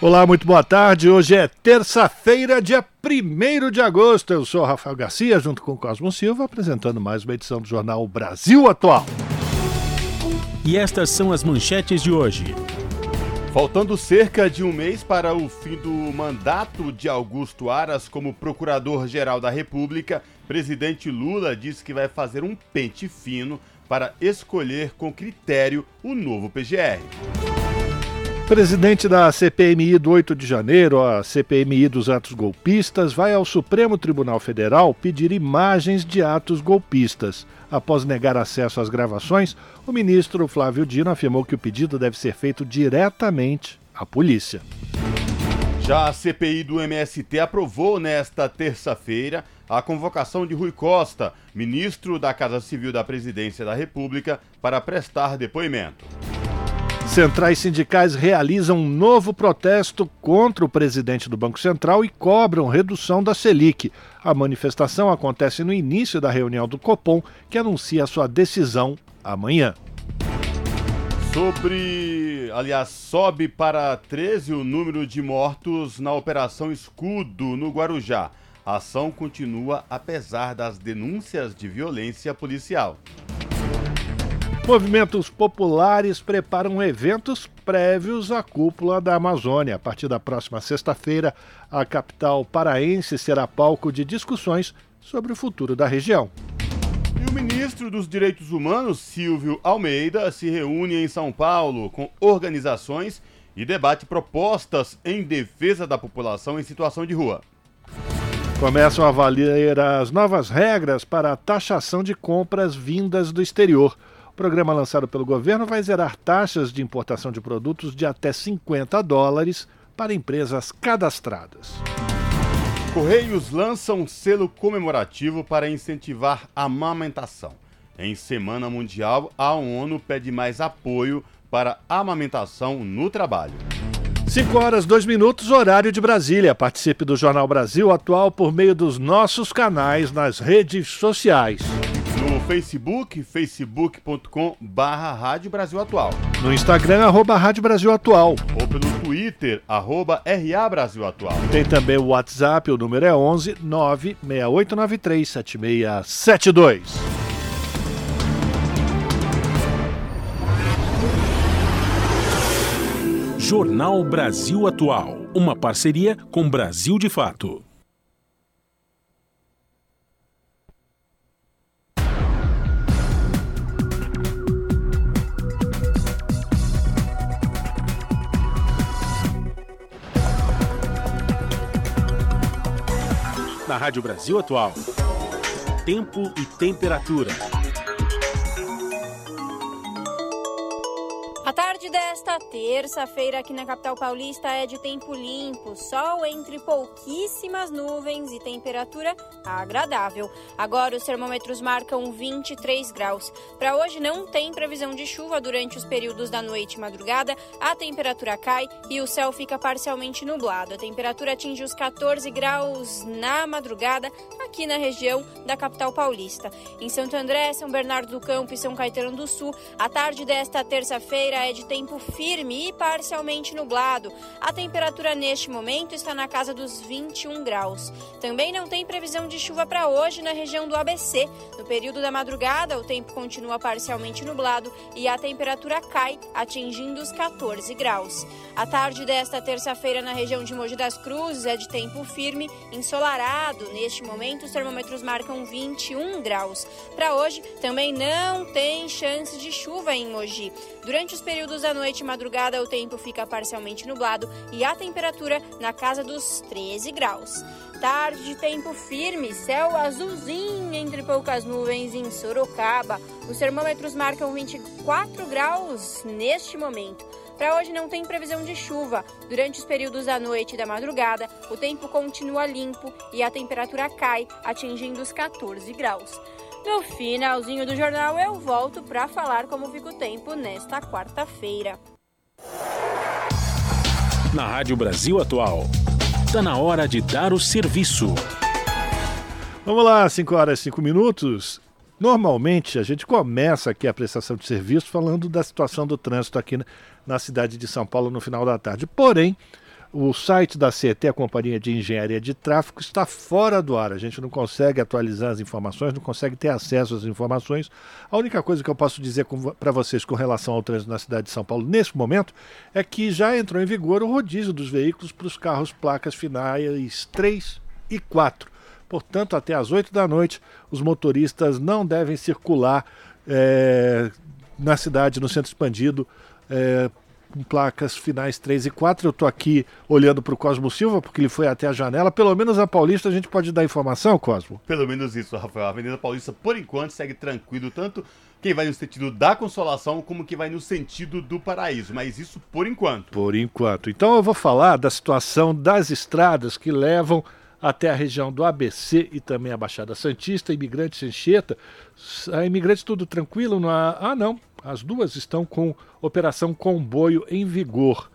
Olá, muito boa tarde. Hoje é terça-feira, dia 1 de agosto. Eu sou Rafael Garcia, junto com Cosmo Silva, apresentando mais uma edição do jornal Brasil Atual. E estas são as manchetes de hoje. Faltando cerca de um mês para o fim do mandato de Augusto Aras como Procurador-Geral da República, presidente Lula disse que vai fazer um pente fino para escolher com critério o novo PGR. Presidente da CPMI do 8 de janeiro, a CPMI dos atos golpistas, vai ao Supremo Tribunal Federal pedir imagens de atos golpistas. Após negar acesso às gravações, o ministro Flávio Dino afirmou que o pedido deve ser feito diretamente à polícia. Já a CPI do MST aprovou nesta terça-feira a convocação de Rui Costa, ministro da Casa Civil da Presidência da República, para prestar depoimento. Centrais sindicais realizam um novo protesto contra o presidente do Banco Central e cobram redução da Selic. A manifestação acontece no início da reunião do Copom, que anuncia sua decisão amanhã. Sobre, aliás, sobe para 13 o número de mortos na Operação Escudo no Guarujá. A ação continua apesar das denúncias de violência policial. Movimentos populares preparam eventos prévios à cúpula da Amazônia. A partir da próxima sexta-feira, a capital paraense será palco de discussões sobre o futuro da região. E o ministro dos Direitos Humanos, Silvio Almeida, se reúne em São Paulo com organizações e debate propostas em defesa da população em situação de rua. Começam a valer as novas regras para a taxação de compras vindas do exterior. O programa lançado pelo governo vai zerar taxas de importação de produtos de até 50 dólares para empresas cadastradas. Correios lançam um selo comemorativo para incentivar a amamentação. Em Semana Mundial, a ONU pede mais apoio para a amamentação no trabalho. 5 horas, 2 minutos, horário de Brasília. Participe do Jornal Brasil Atual por meio dos nossos canais nas redes sociais. No Facebook, facebook.com barra Rádio Brasil Atual. No Instagram, arroba Rádio Brasil Atual. Ou pelo Twitter, arroba RA Brasil Atual. Tem também o WhatsApp, o número é 11 96893 7672. Jornal Brasil Atual, uma parceria com Brasil de Fato. Rádio Brasil Atual, tempo e temperatura. Tarde desta terça-feira aqui na capital paulista é de tempo limpo, sol entre pouquíssimas nuvens e temperatura agradável. Agora os termômetros marcam 23 graus. Para hoje não tem previsão de chuva durante os períodos da noite e madrugada, a temperatura cai e o céu fica parcialmente nublado. A temperatura atinge os 14 graus na madrugada aqui na região da capital paulista. Em Santo André, São Bernardo do Campo e São Caetano do Sul, a tarde desta terça-feira é de tempo firme e parcialmente nublado. A temperatura neste momento está na casa dos 21 graus. Também não tem previsão de chuva para hoje na região do ABC. No período da madrugada, o tempo continua parcialmente nublado e a temperatura cai, atingindo os 14 graus. A tarde desta terça-feira na região de Mogi das Cruzes é de tempo firme, ensolarado. Neste momento, os termômetros marcam 21 graus. Para hoje, também não tem chance de chuva em Mogi. Durante os períodos da noite e madrugada, o tempo fica parcialmente nublado e a temperatura na casa dos 13 graus. Tarde de tempo firme, céu azulzinho entre poucas nuvens em Sorocaba. Os termômetros marcam 24 graus neste momento. Para hoje não tem previsão de chuva. Durante os períodos da noite e da madrugada, o tempo continua limpo e a temperatura cai, atingindo os 14 graus. No finalzinho do jornal, eu volto para falar como fica o tempo nesta quarta-feira. Na Rádio Brasil Atual, está na hora de dar o serviço. Vamos lá, 5 horas e 5 minutos. Normalmente a gente começa aqui a prestação de serviço falando da situação do trânsito aqui na cidade de São Paulo no final da tarde. Porém, o site da CET, a Companhia de Engenharia de Tráfego, está fora do ar. A gente não consegue atualizar as informações, não consegue ter acesso às informações. A única coisa que eu posso dizer para vocês com relação ao trânsito na cidade de São Paulo nesse momento é que já entrou em vigor o rodízio dos veículos para os carros placas finais 3 e 4. Portanto, até às 8 da noite, os motoristas não devem circular é, na cidade, no centro expandido, é, com placas finais 3 e 4. Eu estou aqui olhando para o Cosmo Silva, porque ele foi até a janela. Pelo menos a Paulista a gente pode dar informação, Cosmo? Pelo menos isso, Rafael. A Avenida Paulista, por enquanto, segue tranquilo, tanto quem vai no sentido da consolação como quem vai no sentido do paraíso. Mas isso por enquanto. Por enquanto. Então eu vou falar da situação das estradas que levam até a região do ABC e também a Baixada Santista, Imigrantes Anchieta. A Imigrantes tudo tranquilo? Não há... Ah, não. As duas estão com operação comboio em vigor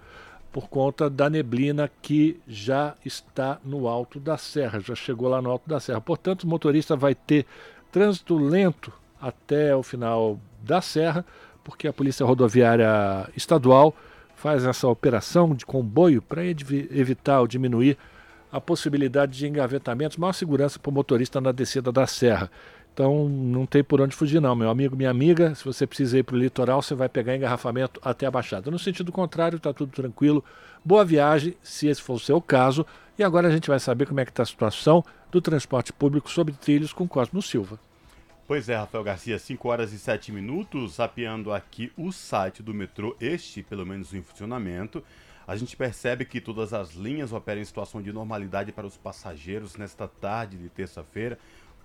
por conta da neblina que já está no alto da serra, já chegou lá no alto da serra. Portanto, o motorista vai ter trânsito lento até o final da serra, porque a Polícia Rodoviária Estadual faz essa operação de comboio para evitar ou diminuir a possibilidade de engavetamentos, maior segurança para o motorista na descida da serra. Então não tem por onde fugir não, meu amigo, minha amiga, se você precisa ir para o litoral, você vai pegar engarrafamento até a Baixada. No sentido contrário, está tudo tranquilo. Boa viagem, se esse for o seu caso. E agora a gente vai saber como é que está a situação do transporte público sobre trilhos com Cosmo Silva. Pois é, Rafael Garcia, 5 horas e 7 minutos, zapeando aqui o site do metrô, este pelo menos em funcionamento a gente percebe que todas as linhas operam em situação de normalidade para os passageiros nesta tarde de terça-feira.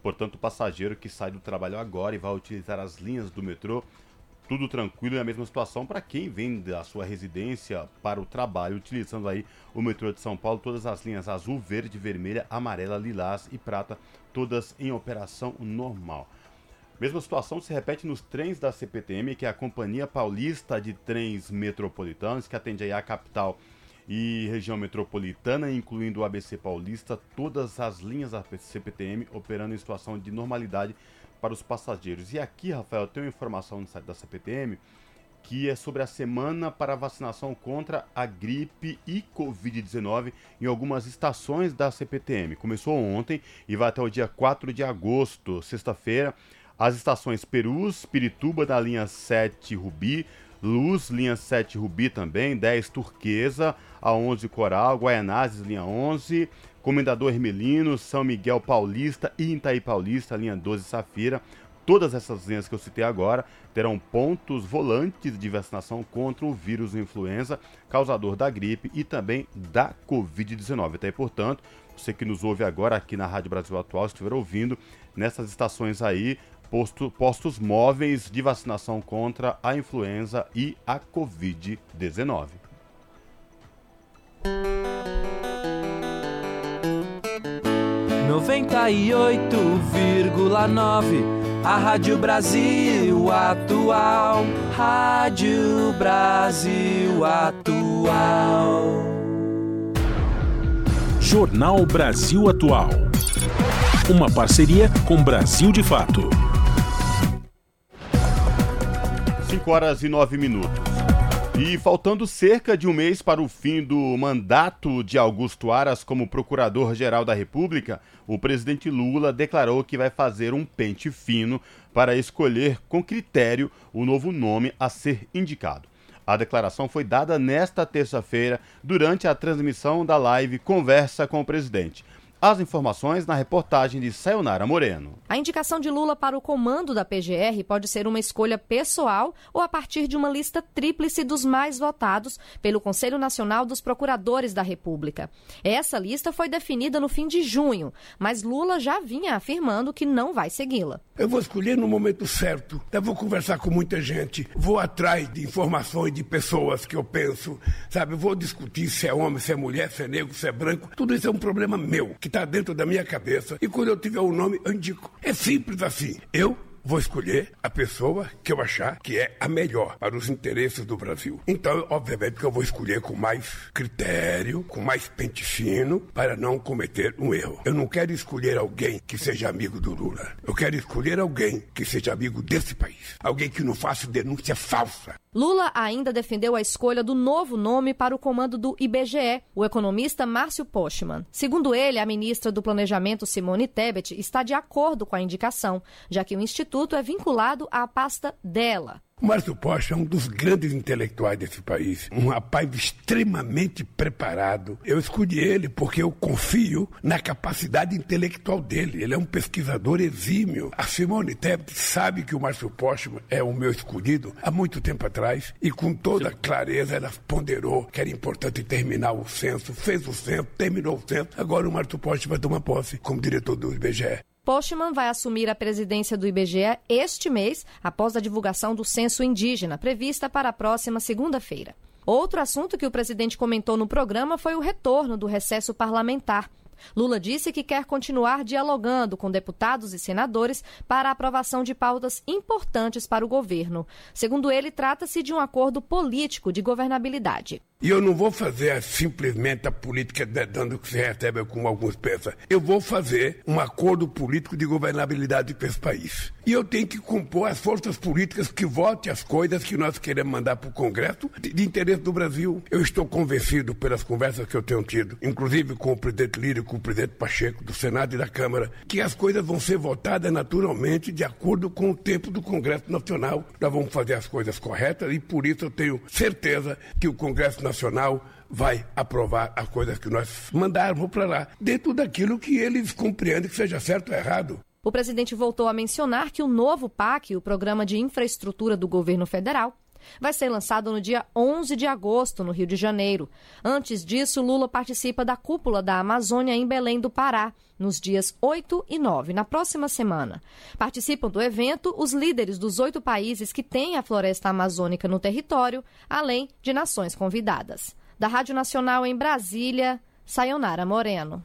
Portanto, o passageiro que sai do trabalho agora e vai utilizar as linhas do metrô, tudo tranquilo e a mesma situação para quem vem da sua residência para o trabalho, utilizando aí o metrô de São Paulo, todas as linhas azul, verde, vermelha, amarela, lilás e prata, todas em operação normal. Mesma situação se repete nos trens da CPTM, que é a Companhia Paulista de Trens Metropolitanos, que atende aí a capital e região metropolitana, incluindo o ABC Paulista, todas as linhas da CPTM operando em situação de normalidade para os passageiros. E aqui, Rafael, tem uma informação no site da CPTM que é sobre a semana para vacinação contra a gripe e Covid-19 em algumas estações da CPTM. Começou ontem e vai até o dia 4 de agosto, sexta-feira. As estações Perus, Pirituba da linha 7 Rubi, Luz, linha 7 Rubi também, 10 Turquesa, a 11 Coral, Guaianazes, linha 11, Comendador Hermelino, São Miguel Paulista e Itaí Paulista, linha 12 Safira. Todas essas linhas que eu citei agora terão pontos volantes de vacinação contra o vírus influenza, causador da gripe e também da Covid-19. Até portanto, você que nos ouve agora aqui na Rádio Brasil Atual, estiver ouvindo nessas estações aí, posto, postos móveis de vacinação contra a influenza e a Covid-19. Noventa e oito vírgula nove a Rádio Brasil Atual, Rádio Brasil Atual. Jornal Brasil Atual. Uma parceria com Brasil de Fato. 5 horas e 9 minutos. E faltando cerca de um mês para o fim do mandato de Augusto Aras como Procurador-Geral da República, o presidente Lula declarou que vai fazer um pente fino para escolher com critério o novo nome a ser indicado. A declaração foi dada nesta terça-feira durante a transmissão da live Conversa com o Presidente. As informações na reportagem de Sayonara Moreno. A indicação de Lula para o comando da PGR pode ser uma escolha pessoal ou a partir de uma lista tríplice dos mais votados pelo Conselho Nacional dos Procuradores da República. Essa lista foi definida no fim de junho, mas Lula já vinha afirmando que não vai segui-la. Eu vou escolher no momento certo. Eu vou conversar com muita gente, vou atrás de informações de pessoas que eu penso, sabe? Vou discutir se é homem, se é mulher, se é negro, se é branco. Tudo isso é um problema meu que está dentro da minha cabeça. E quando eu tiver o um nome, eu indico. É simples assim. Eu vou escolher a pessoa que eu achar que é a melhor para os interesses do Brasil. Então, obviamente que eu vou escolher com mais critério, com mais pente fino, para não cometer um erro. Eu não quero escolher alguém que seja amigo do Lula. Eu quero escolher alguém que seja amigo desse país. Alguém que não faça denúncia falsa. Lula ainda defendeu a escolha do novo nome para o comando do IBGE, o economista Márcio Postman. Segundo ele, a ministra do Planejamento, Simone Tebet, está de acordo com a indicação, já que o instituto é vinculado à pasta dela. O Márcio Pocha é um dos grandes intelectuais desse país, um rapaz extremamente preparado. Eu escolhi ele porque eu confio na capacidade intelectual dele. Ele é um pesquisador exímio. A Simone Tebet sabe que o Márcio Pocha é o meu escolhido há muito tempo atrás e com toda clareza ela ponderou que era importante terminar o censo, fez o censo, terminou o censo. Agora o Márcio Pocha vai tomar posse como diretor do IBGE. Postman vai assumir a presidência do IBGE este mês, após a divulgação do censo indígena, prevista para a próxima segunda-feira. Outro assunto que o presidente comentou no programa foi o retorno do recesso parlamentar. Lula disse que quer continuar dialogando com deputados e senadores para a aprovação de pautas importantes para o governo. Segundo ele, trata-se de um acordo político de governabilidade. E eu não vou fazer simplesmente a política dando que se recebe, como alguns pensam. Eu vou fazer um acordo político de governabilidade para esse país. E eu tenho que compor as forças políticas que votem as coisas que nós queremos mandar para o Congresso de, de, interesse do Brasil. Eu estou convencido pelas conversas que eu tenho tido, inclusive com o presidente Lírio, com o presidente Pacheco, do Senado e da Câmara, que as coisas vão ser votadas naturalmente de acordo com o tempo do Congresso Nacional. Nós vamos fazer as coisas corretas e por isso eu tenho certeza que o Congresso Nacional vai aprovar as coisas que nós mandarmos para lá, dentro daquilo que eles compreendem que seja certo ou errado. O presidente voltou a mencionar que o novo PAC, o Programa de Infraestrutura do Governo Federal, vai ser lançado no dia 11 de agosto, no Rio de Janeiro. Antes disso, Lula participa da cúpula da Amazônia em Belém do Pará, nos dias 8 e 9, na próxima semana. Participam do evento os líderes dos oito países que têm a floresta amazônica no território, além de nações convidadas. Da Rádio Nacional em Brasília, Sayonara Moreno.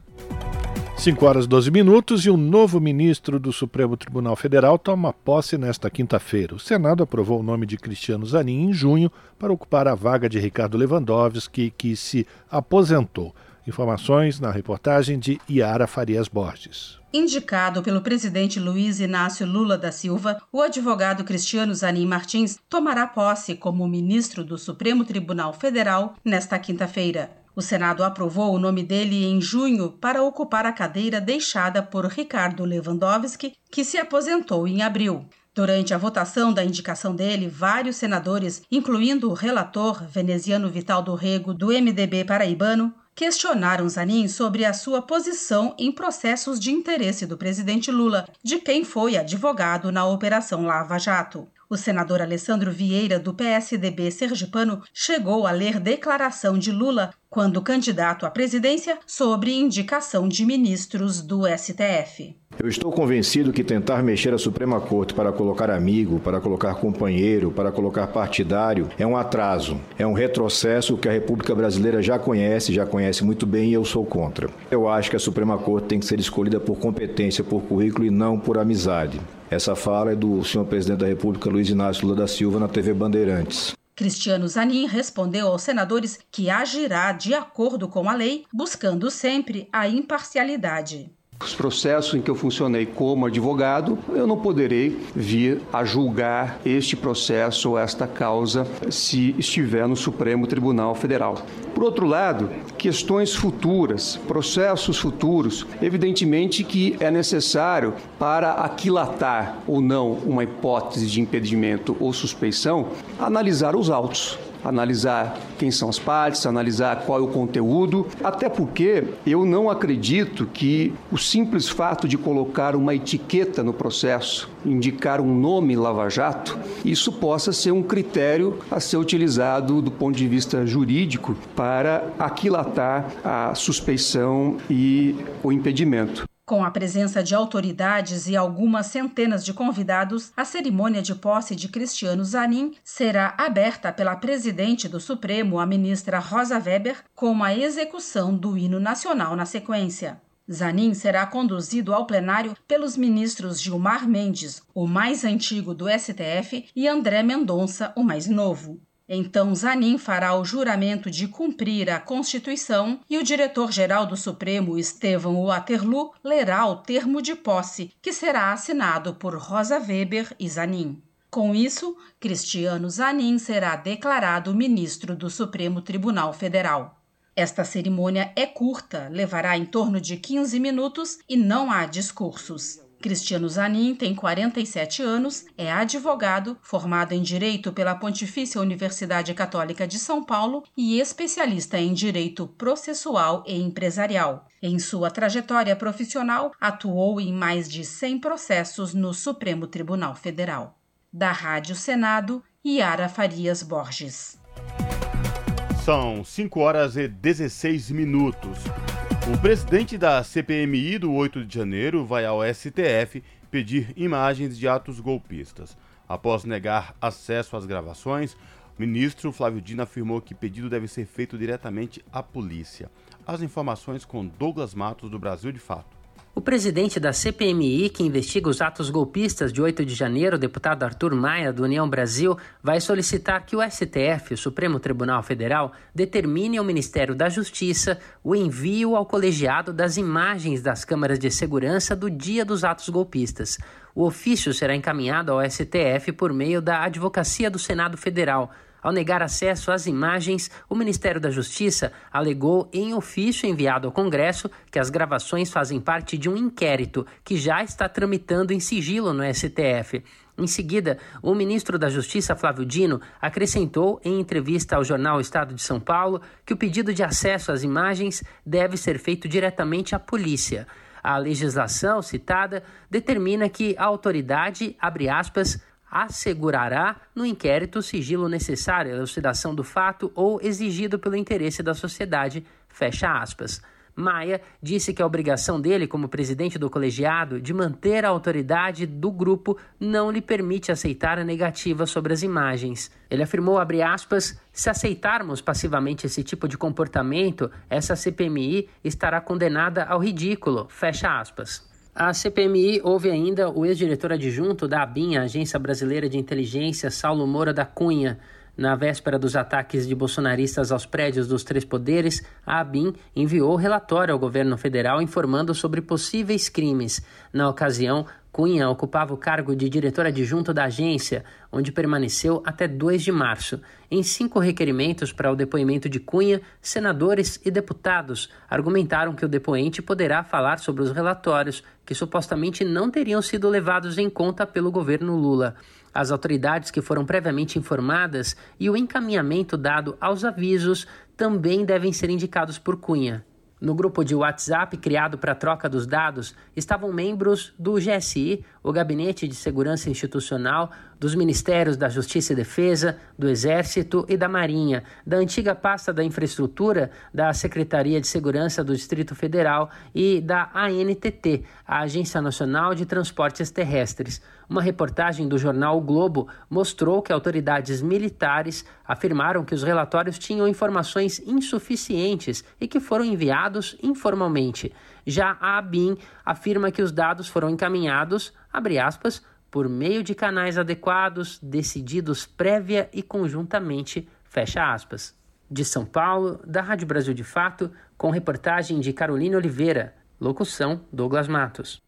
5 horas 12 minutos e o novo ministro do Supremo Tribunal Federal toma posse nesta quinta-feira. O Senado aprovou o nome de Cristiano Zanin em junho para ocupar a vaga de Ricardo Lewandowski, que se aposentou. Informações na reportagem de Iara Farias Borges. Indicado pelo presidente Luiz Inácio Lula da Silva, o advogado Cristiano Zanin Martins tomará posse como ministro do Supremo Tribunal Federal nesta quinta-feira. O Senado aprovou o nome dele em junho para ocupar a cadeira deixada por Ricardo Lewandowski, que se aposentou em abril. Durante a votação da indicação dele, vários senadores, incluindo o relator veneziano Vital do Rego, do MDB paraibano, questionaram Zanin sobre a sua posição em processos de interesse do presidente Lula, de quem foi advogado na Operação Lava Jato. O senador Alessandro Vieira, do PSDB sergipano, chegou a ler declaração de Lula quando candidato à presidência sobre indicação de ministros do STF. Eu estou convencido que tentar mexer a Suprema Corte para colocar amigo, para colocar companheiro, para colocar partidário é um atraso, é um retrocesso que a República Brasileira já conhece, já conhece muito bem e eu sou contra. Eu acho que a Suprema Corte tem que ser escolhida por competência, por currículo e não por amizade. Essa fala é do senhor presidente da República, Luiz Inácio Lula da Silva, na TV Bandeirantes. Cristiano Zanin respondeu aos senadores que agirá de acordo com a lei, buscando sempre a imparcialidade. Os processos em que eu funcionei como advogado, eu não poderei vir a julgar este processo ou esta causa se estiver no Supremo Tribunal Federal. Por outro lado, questões futuras, processos futuros, evidentemente que é necessário para aquilatar ou não uma hipótese de impedimento ou suspeição, analisar os autos analisar quem são as partes, analisar qual é o conteúdo, até porque eu não acredito que o simples fato de colocar uma etiqueta no processo, indicar um nome Lava Jato, isso possa ser um critério a ser utilizado do ponto de vista jurídico para aquilatar a suspeição e o impedimento. Com a presença de autoridades e algumas centenas de convidados, a cerimônia de posse de Cristiano Zanin será aberta pela presidente do Supremo, a ministra Rosa Weber, com a execução do hino nacional na sequência. Zanin será conduzido ao plenário pelos ministros Gilmar Mendes, o mais antigo do STF, e André Mendonça, o mais novo. Então Zanin fará o juramento de cumprir a Constituição e o diretor-geral do Supremo, Estevão Waterloo, lerá o termo de posse, que será assinado por Rosa Weber e Zanin. Com isso, Cristiano Zanin será declarado ministro do Supremo Tribunal Federal. Esta cerimônia é curta, levará em torno de 15 minutos e não há discursos. Cristiano Zanin tem 47 anos, é advogado, formado em Direito pela Pontifícia Universidade Católica de São Paulo e especialista em Direito Processual e Empresarial. Em sua trajetória profissional, atuou em mais de 100 processos no Supremo Tribunal Federal. Da Rádio Senado, Yara Farias Borges. São 5 horas e 16 minutos. O presidente da CPMI do 8 de janeiro vai ao STF pedir imagens de atos golpistas. Após negar acesso às gravações, o ministro Flávio Dino afirmou que pedido deve ser feito diretamente à polícia. As informações com Douglas Matos, do Brasil de Fato. O presidente da CPMI, que investiga os atos golpistas de 8 de janeiro, deputado Arthur Maia, do União Brasil, vai solicitar que o STF, o Supremo Tribunal Federal, determine ao Ministério da Justiça o envio ao colegiado das imagens das câmaras de segurança do dia dos atos golpistas. O ofício será encaminhado ao STF por meio da Advocacia do Senado Federal ao negar acesso às imagens, o Ministério da Justiça alegou em ofício enviado ao Congresso que as gravações fazem parte de um inquérito que já está tramitando em sigilo no STF. Em seguida, o ministro da Justiça, Flávio Dino, acrescentou em entrevista ao jornal Estado de São Paulo que o pedido de acesso às imagens deve ser feito diretamente à polícia. A legislação citada determina que a autoridade, abre aspas, assegurará no inquérito o sigilo necessário à elucidação do fato ou exigido pelo interesse da sociedade. Fecha aspas. Maia disse que a obrigação dele, como presidente do colegiado, de manter a autoridade do grupo não lhe permite aceitar a negativa sobre as imagens. Ele afirmou, aspas, se aceitarmos passivamente esse tipo de comportamento, essa CPMI estará condenada ao ridículo. Fecha aspas. A CPMI houve ainda o ex-diretor adjunto da ABIN, Agência Brasileira de Inteligência, Saulo Moura da Cunha. Na véspera dos ataques de bolsonaristas aos prédios dos três poderes, a ABIN enviou relatório ao governo federal informando sobre possíveis crimes. Na ocasião, Cunha ocupava o cargo de diretor adjunto da agência, onde permaneceu até 2 de março. Em cinco requerimentos para o depoimento de Cunha, senadores e deputados argumentaram que o depoente poderá falar sobre os relatórios que supostamente não teriam sido levados em conta pelo governo Lula. As autoridades que foram previamente informadas e o encaminhamento dado aos avisos também devem ser indicados por Cunha. No grupo de WhatsApp criado para troca dos dados estavam membros do GSI, o Gabinete de Segurança Institucional, dos Ministérios da Justiça e Defesa, do Exército e da Marinha, da antiga pasta da Infraestrutura, da Secretaria de Segurança do Distrito Federal e da ANTT, a Agência Nacional de Transportes Terrestres. Uma reportagem do jornal o Globo mostrou que autoridades militares afirmaram que os relatórios tinham informações insuficientes e que foram enviados informalmente. Já a ABIN afirma que os dados foram encaminhados, aspas, por meio de canais adequados, decididos prévia e conjuntamente, fecha aspas. De São Paulo, da Rádio Brasil de Fato, com reportagem de Carolina Oliveira, locução Douglas Matos.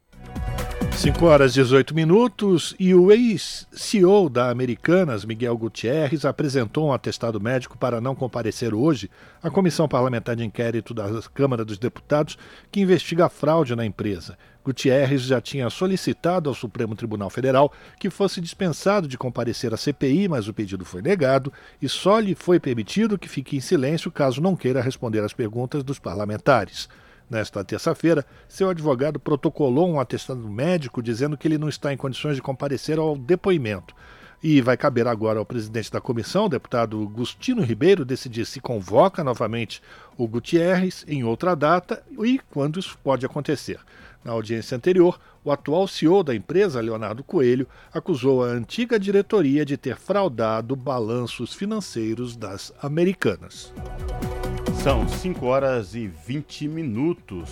5 horas e 18 minutos e o ex-CEO da Americanas, Miguel Gutierrez, apresentou um atestado médico para não comparecer hoje à Comissão Parlamentar de Inquérito da Câmara dos Deputados que investiga a fraude na empresa. Gutierrez já tinha solicitado ao Supremo Tribunal Federal que fosse dispensado de comparecer à CPI, mas o pedido foi negado e só lhe foi permitido que fique em silêncio caso não queira responder às perguntas dos parlamentares. Nesta terça-feira, seu advogado protocolou um atestado médico dizendo que ele não está em condições de comparecer ao depoimento. E vai caber agora ao presidente da comissão, o deputado Gustino Ribeiro, decidir se convoca novamente o Gutierrez em outra data e quando isso pode acontecer. Na audiência anterior, o atual CEO da empresa, Leonardo Coelho, acusou a antiga diretoria de ter fraudado balanços financeiros das americanas. São 5 horas e 20 minutos.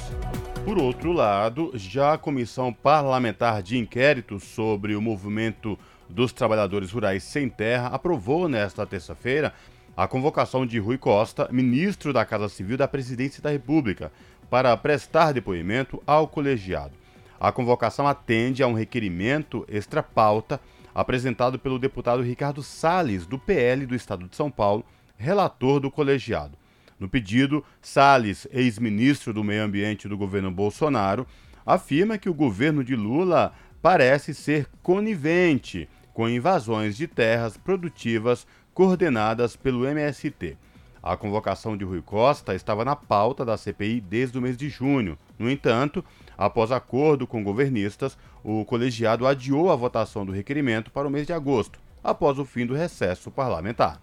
Por outro lado, já a Comissão Parlamentar de Inquérito sobre o movimento dos Trabalhadores Rurais Sem Terra aprovou nesta terça-feira a convocação de Rui Costa, ministro da Casa Civil da Presidência da República, para prestar depoimento ao colegiado. A convocação atende a um requerimento extra-pauta apresentado pelo deputado Ricardo Salles, do PL do Estado de São Paulo, relator do colegiado. No pedido, Salles, ex-ministro do Meio Ambiente do governo Bolsonaro, afirma que o governo de Lula parece ser conivente com invasões de terras produtivas coordenadas pelo MST. A convocação de Rui Costa estava na pauta da CPI desde o mês de junho. No entanto, após acordo com governistas, o colegiado adiou a votação do requerimento para o mês de agosto, após o fim do recesso parlamentar.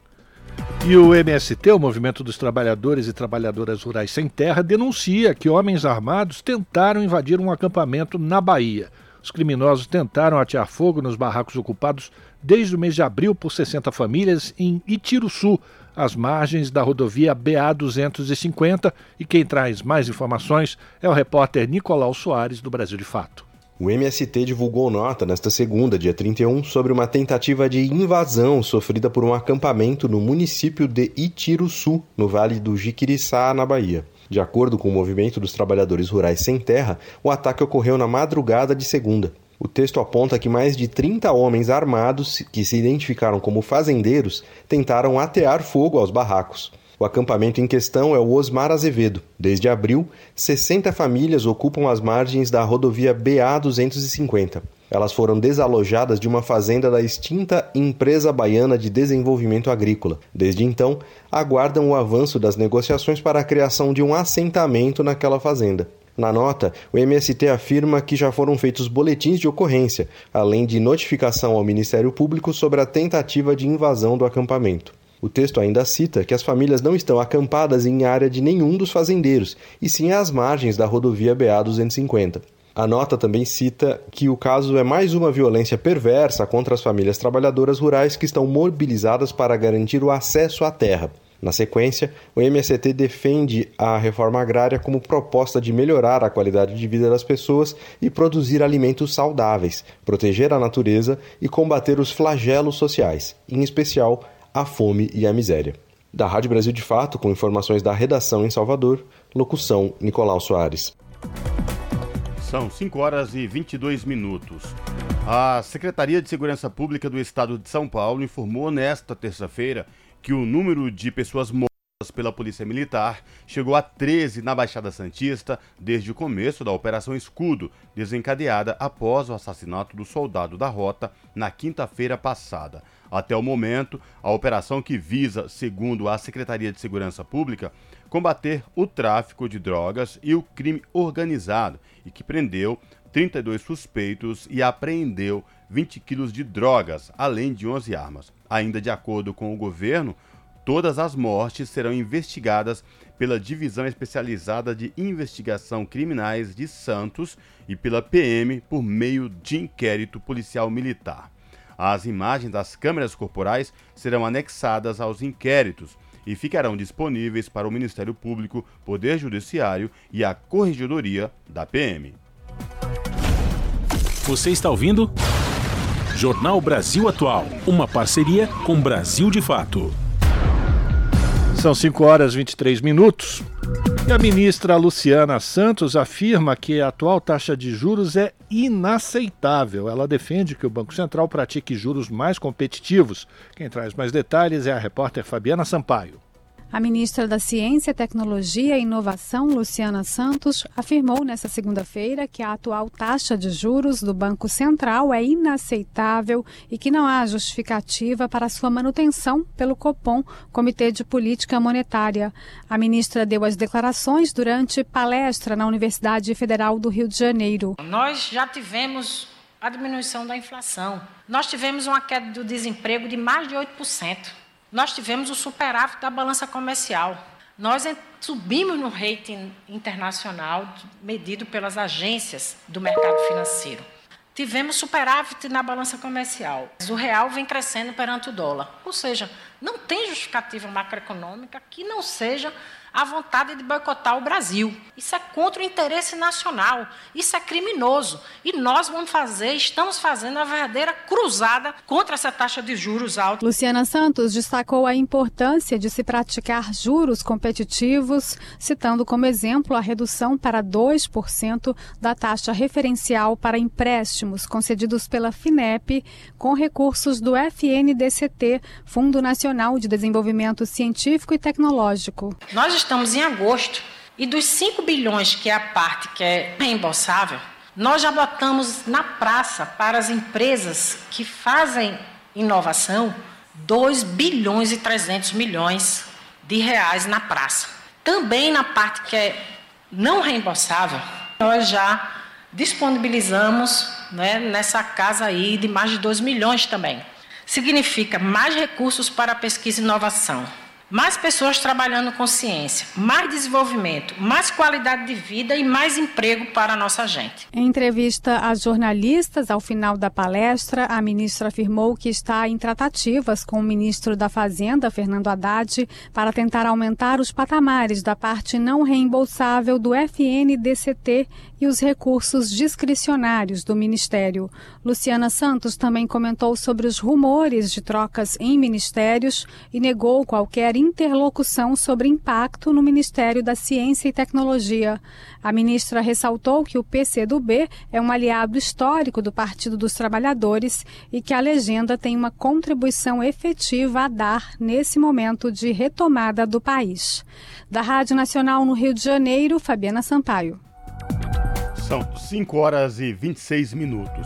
E o MST, o Movimento dos Trabalhadores e Trabalhadoras Rurais Sem Terra, denuncia que homens armados tentaram invadir um acampamento na Bahia. Os criminosos tentaram atear fogo nos barracos ocupados desde o mês de abril por 60 famílias em Itiruçu, às margens da rodovia BA-250. E quem traz mais informações é o repórter Nicolau Soares, do Brasil de Fato. O MST divulgou nota nesta segunda, dia 31, sobre uma tentativa de invasão sofrida por um acampamento no município de Itiruçu, no Vale do Jiquiriçá, na Bahia. De acordo com o Movimento dos Trabalhadores Rurais Sem Terra, o ataque ocorreu na madrugada de segunda. O texto aponta que mais de 30 homens armados, que se identificaram como fazendeiros, tentaram atear fogo aos barracos. O acampamento em questão é o Osmar Azevedo. Desde abril, 60 famílias ocupam as margens da rodovia BA 250. Elas foram desalojadas de uma fazenda da extinta Empresa Baiana de Desenvolvimento Agrícola. Desde então, aguardam o avanço das negociações para a criação de um assentamento naquela fazenda. Na nota, o MST afirma que já foram feitos boletins de ocorrência, além de notificação ao Ministério Público sobre a tentativa de invasão do acampamento. O texto ainda cita que as famílias não estão acampadas em área de nenhum dos fazendeiros, e sim às margens da rodovia BA 250. A nota também cita que o caso é mais uma violência perversa contra as famílias trabalhadoras rurais que estão mobilizadas para garantir o acesso à terra. Na sequência, o MST defende a reforma agrária como proposta de melhorar a qualidade de vida das pessoas e produzir alimentos saudáveis, proteger a natureza e combater os flagelos sociais, em especial a fome e a miséria. Da Rádio Brasil de Fato, com informações da redação em Salvador, locução Nicolau Soares. São 5 horas e 22 minutos. A Secretaria de Segurança Pública do Estado de São Paulo informou nesta terça-feira que o número de pessoas mortas pela Polícia Militar chegou a 13 na Baixada Santista desde o começo da Operação Escudo, desencadeada após o assassinato do soldado da rota na quinta-feira passada. Até o momento, a operação que visa, segundo a Secretaria de Segurança Pública, combater o tráfico de drogas e o crime organizado e que prendeu 32 suspeitos e apreendeu 20 quilos de drogas, além de 11 armas. Ainda de acordo com o governo, todas as mortes serão investigadas pela Divisão Especializada de Investigação Criminais de Santos e pela PM por meio de inquérito policial militar. As imagens das câmeras corporais serão anexadas aos inquéritos e ficarão disponíveis para o Ministério Público, Poder Judiciário e a Corregedoria da PM. Você está ouvindo? Jornal Brasil Atual, uma parceria com Brasil de Fato. São 5 horas e 23 minutos. E a ministra Luciana Santos afirma que a atual taxa de juros é inaceitável. Ela defende que o Banco Central pratique juros mais competitivos. Quem traz mais detalhes é a repórter Fabiana Sampaio. A ministra da Ciência, Tecnologia e Inovação, Luciana Santos, afirmou nesta segunda-feira que a atual taxa de juros do Banco Central é inaceitável e que não há justificativa para sua manutenção pelo Copom, Comitê de Política Monetária. A ministra deu as declarações durante palestra na Universidade Federal do Rio de Janeiro. Nós já tivemos a diminuição da inflação. Nós tivemos uma queda do desemprego de mais de 8% nós tivemos o superávit da balança comercial. Nós subimos no rating internacional medido pelas agências do mercado financeiro. Tivemos superávit na balança comercial. O real vem crescendo perante o dólar. Ou seja, não tem justificativa macroeconômica que não seja a vontade de boicotar o Brasil. Isso é contra o interesse nacional. Isso é criminoso. E nós vamos fazer, estamos fazendo a verdadeira cruzada contra essa taxa de juros alta. Luciana Santos destacou a importância de se praticar juros competitivos, citando como exemplo a redução para 2% da taxa referencial para empréstimos concedidos pela FINEP com recursos do FNDCT, Fundo Nacional de Desenvolvimento Científico e Tecnológico. Nós estamos em agosto e dos 5 bilhões, que é a parte que é reembolsável, nós já botamos na praça para as empresas que fazem inovação 2 bilhões e 300 milhões de reais na praça. Também na parte que é não reembolsável, nós já disponibilizamos né, nessa casa aí de mais de 2 milhões também. Significa mais recursos para pesquisa e inovação, mais pessoas trabalhando com ciência, mais desenvolvimento, mais qualidade de vida e mais emprego para a nossa gente. Em entrevista a jornalistas ao final da palestra, a ministra afirmou que está em tratativas com o ministro da Fazenda, Fernando Haddad, para tentar aumentar os patamares da parte não reembolsável do FNDCT e os recursos discricionários do Ministério. Luciana Santos também comentou sobre os rumores de trocas em ministérios e negou qualquer interlocução sobre impacto no Ministério da Ciência e Tecnologia. A ministra ressaltou que o PCdoB é um aliado histórico do Partido dos Trabalhadores e que a legenda tem uma contribuição efetiva a dar nesse momento de retomada do país. Da Rádio Nacional no Rio de Janeiro, Fabiana Sampaio. São 5 horas e 26 minutos.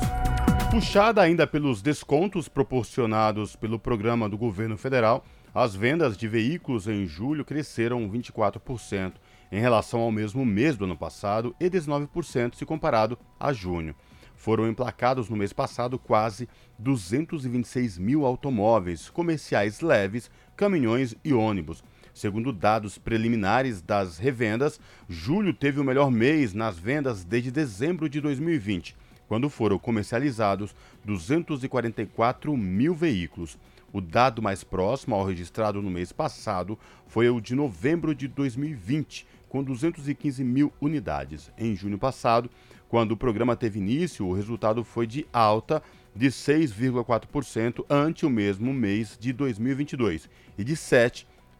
Puxada ainda pelos descontos proporcionados pelo programa do governo federal, as vendas de veículos em julho cresceram 24% em relação ao mesmo mês do ano passado e 19% se comparado a junho. Foram emplacados no mês passado quase 226 mil automóveis comerciais leves, caminhões e ônibus. Segundo dados preliminares das revendas, julho teve o melhor mês nas vendas desde dezembro de 2020, quando foram comercializados 244 mil veículos. O dado mais próximo ao registrado no mês passado foi o de novembro de 2020, com 215 mil unidades. Em junho passado, quando o programa teve início, o resultado foi de alta de 6,4% ante o mesmo mês de 2022 e de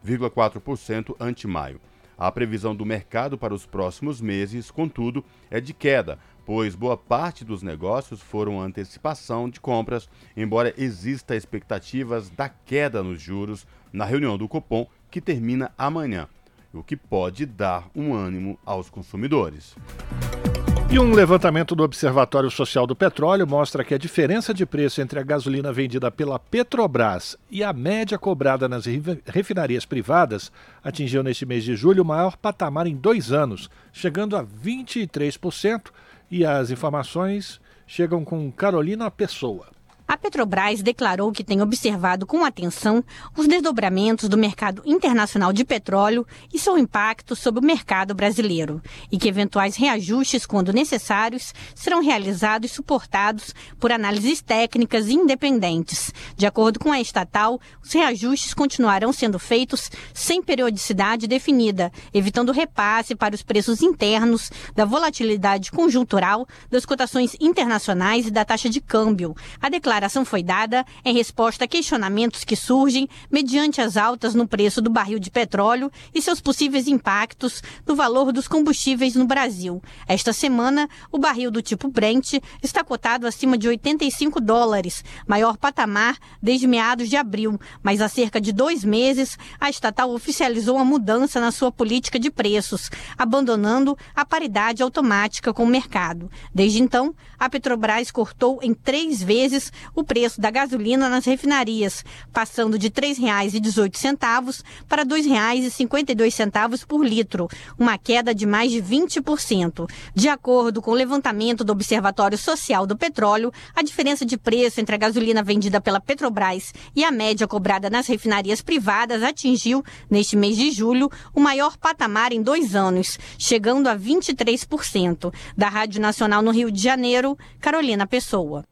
7,4% ante maio. A previsão do mercado para os próximos meses, contudo, é de queda, pois boa parte dos negócios foram antecipação de compras, embora exista expectativas da queda nos juros na reunião do Copom, que termina amanhã, o que pode dar um ânimo aos consumidores. E um levantamento do Observatório Social do Petróleo mostra que a diferença de preço entre a gasolina vendida pela Petrobras e a média cobrada nas refinarias privadas atingiu neste mês de julho o maior patamar em dois anos, chegando a 23%, e as informações chegam com Carolina Pessoa. A Petrobras declarou que tem observado com atenção os desdobramentos do mercado internacional de petróleo e seu impacto sobre o mercado brasileiro, e que eventuais reajustes, quando necessários, serão realizados e suportados por análises técnicas independentes. De acordo com a estatal, os reajustes continuarão sendo feitos sem periodicidade definida, evitando repasse para os preços internos da volatilidade conjuntural das cotações internacionais e da taxa de câmbio. A declaração declaração foi dada em resposta a questionamentos que surgem mediante as altas no preço do barril de petróleo e seus possíveis impactos no valor dos combustíveis no Brasil. Esta semana, o barril do tipo Brent está cotado acima de 85 dólares, maior patamar desde meados de abril, mas há cerca de dois meses a estatal oficializou a mudança na sua política de preços, abandonando a paridade automática com o mercado. Desde então, a Petrobras cortou em três vezes o preço da gasolina nas refinarias, passando de R$ 3,18 para R$ 2,52 por litro, uma queda de mais de 20%. De acordo com o levantamento do Observatório Social do Petróleo, a diferença de preço entre a gasolina vendida pela Petrobras e a média cobrada nas refinarias privadas atingiu, neste mês de julho, o maior patamar em dois anos, chegando a 23%. Da Rádio Nacional no Rio de Janeiro, Carolina Pessoa.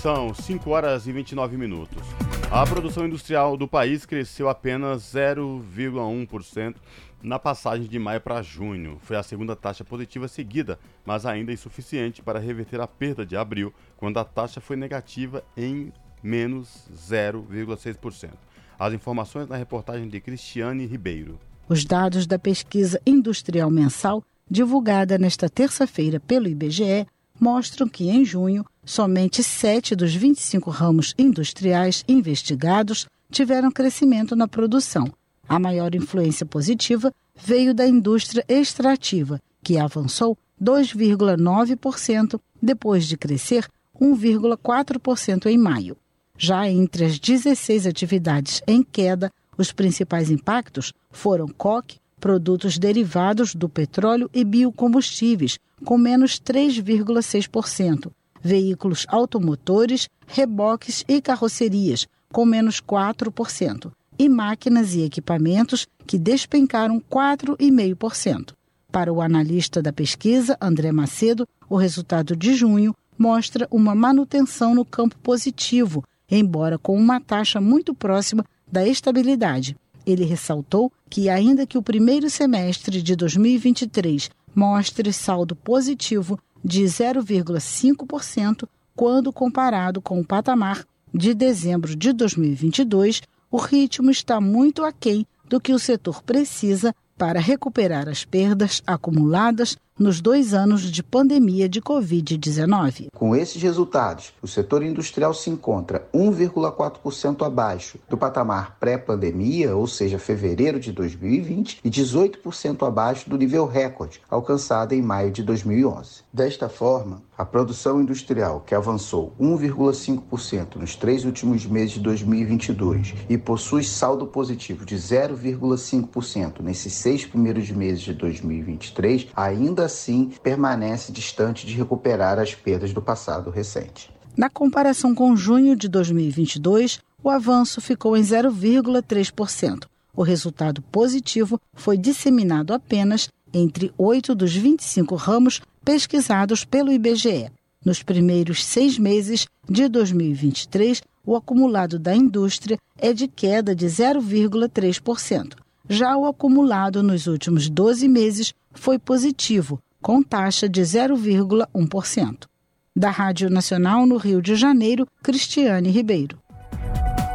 São 5 horas e 29 minutos. A produção industrial do país cresceu apenas 0,1% na passagem de maio para junho. Foi a segunda taxa positiva seguida, mas ainda insuficiente para reverter a perda de abril, quando a taxa foi negativa em menos 0,6%. As informações na reportagem de Cristiane Ribeiro. Os dados da pesquisa industrial mensal, divulgada nesta terça-feira pelo IBGE, mostram que em junho, somente 7 dos 25 ramos industriais investigados tiveram crescimento na produção. A maior influência positiva veio da indústria extrativa, que avançou 2,9% depois de crescer 1,4% em maio. Já entre as 16 atividades em queda, os principais impactos foram coque, produtos derivados do petróleo e biocombustíveis, com menos 3,6%, veículos automotores, reboques e carrocerias, com menos 4%, e máquinas e equipamentos, que despencaram 4,5%. Para o analista da pesquisa, André Macedo, o resultado de junho mostra uma manutenção no campo positivo, embora com uma taxa muito próxima da estabilidade. Ele ressaltou que, ainda que o primeiro semestre de 2023 mostre saldo positivo de 0,5% quando comparado com o patamar de dezembro de 2022, o ritmo está muito aquém do que o setor precisa para recuperar as perdas acumuladas nos dois anos de pandemia de Covid-19. Com esses resultados, o setor industrial se encontra 1,4% abaixo do patamar pré-pandemia, ou seja, fevereiro de 2020, e 18% abaixo do nível recorde alcançado em maio de 2011. Desta forma, a produção industrial, que avançou 1,5% nos três últimos meses de 2022 e possui saldo positivo de 0,5% nesses seis primeiros meses de 2023, ainda assim permanece distante de recuperar as perdas do passado recente. Na comparação com junho de 2022, o avanço ficou em 0,3%. O resultado positivo foi disseminado apenas entre oito dos 25 ramos pesquisados pelo IBGE. Nos primeiros seis meses de 2023, o acumulado da indústria é de queda de 0,3%. Já o acumulado nos últimos 12 meses foi positivo, com taxa de 0,1%. Da Rádio Nacional no Rio de Janeiro, Cristiane Ribeiro.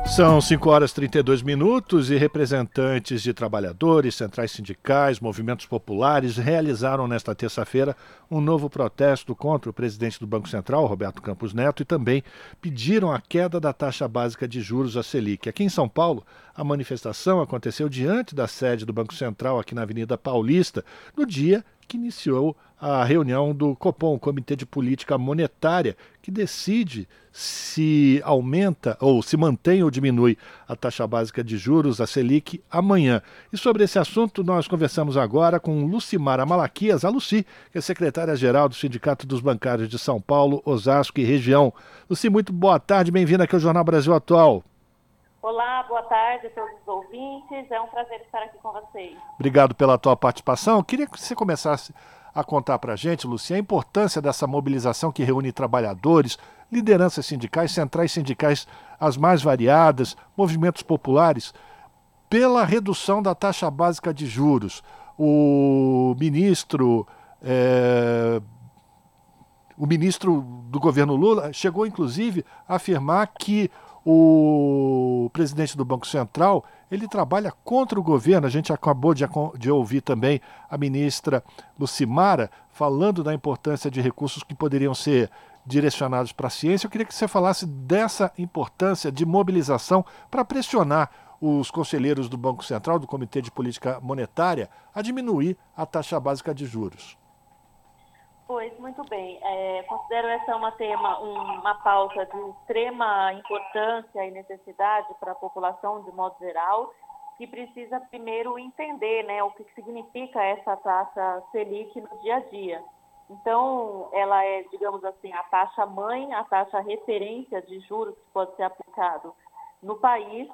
São 5 horas e 32 minutos e representantes de trabalhadores, centrais sindicais, movimentos populares realizaram nesta terça-feira um novo protesto contra o presidente do Banco Central, Roberto Campos Neto, e também pediram a queda da taxa básica de juros, a Selic. Aqui em São Paulo, a manifestação aconteceu diante da sede do Banco Central, aqui na Avenida Paulista, no dia que iniciou a reunião do Copom, Comitê de Política Monetária, que decide se aumenta ou se mantém ou diminui a taxa básica de juros, a Selic, amanhã. E sobre esse assunto nós conversamos agora com Lucimara Malaquias, a Luci, que é secretária-geral do Sindicato dos Bancários de São Paulo, Osasco e região. Luci, muito boa tarde, bem-vinda aqui ao Jornal Brasil Atual. Olá, boa tarde a todos os ouvintes. É um prazer estar aqui com vocês. Obrigado pela tua participação. Queria que você começasse a contar para a gente, Lucia, a importância dessa mobilização que reúne trabalhadores, lideranças sindicais, centrais sindicais as mais variadas, movimentos populares, pela redução da taxa básica de juros. O ministro é, o ministro do governo Lula chegou inclusive a afirmar que o presidente do Banco Central ele trabalha contra o governo. A gente acabou de, de, ouvir também a ministra Lucimara falando da importância de recursos que poderiam ser direcionados para a ciência. Eu queria que você falasse dessa importância de mobilização para pressionar os conselheiros do Banco Central, do Comitê de Política Monetária, a diminuir a taxa básica de juros. Pois, muito bem. É, considero essa uma tema, uma pauta de extrema importância e necessidade para a população de modo geral, que precisa primeiro entender né, o que significa essa taxa Selic no dia a dia. Então, ela é, digamos assim, a taxa mãe, a taxa referência de juros que pode ser aplicado no país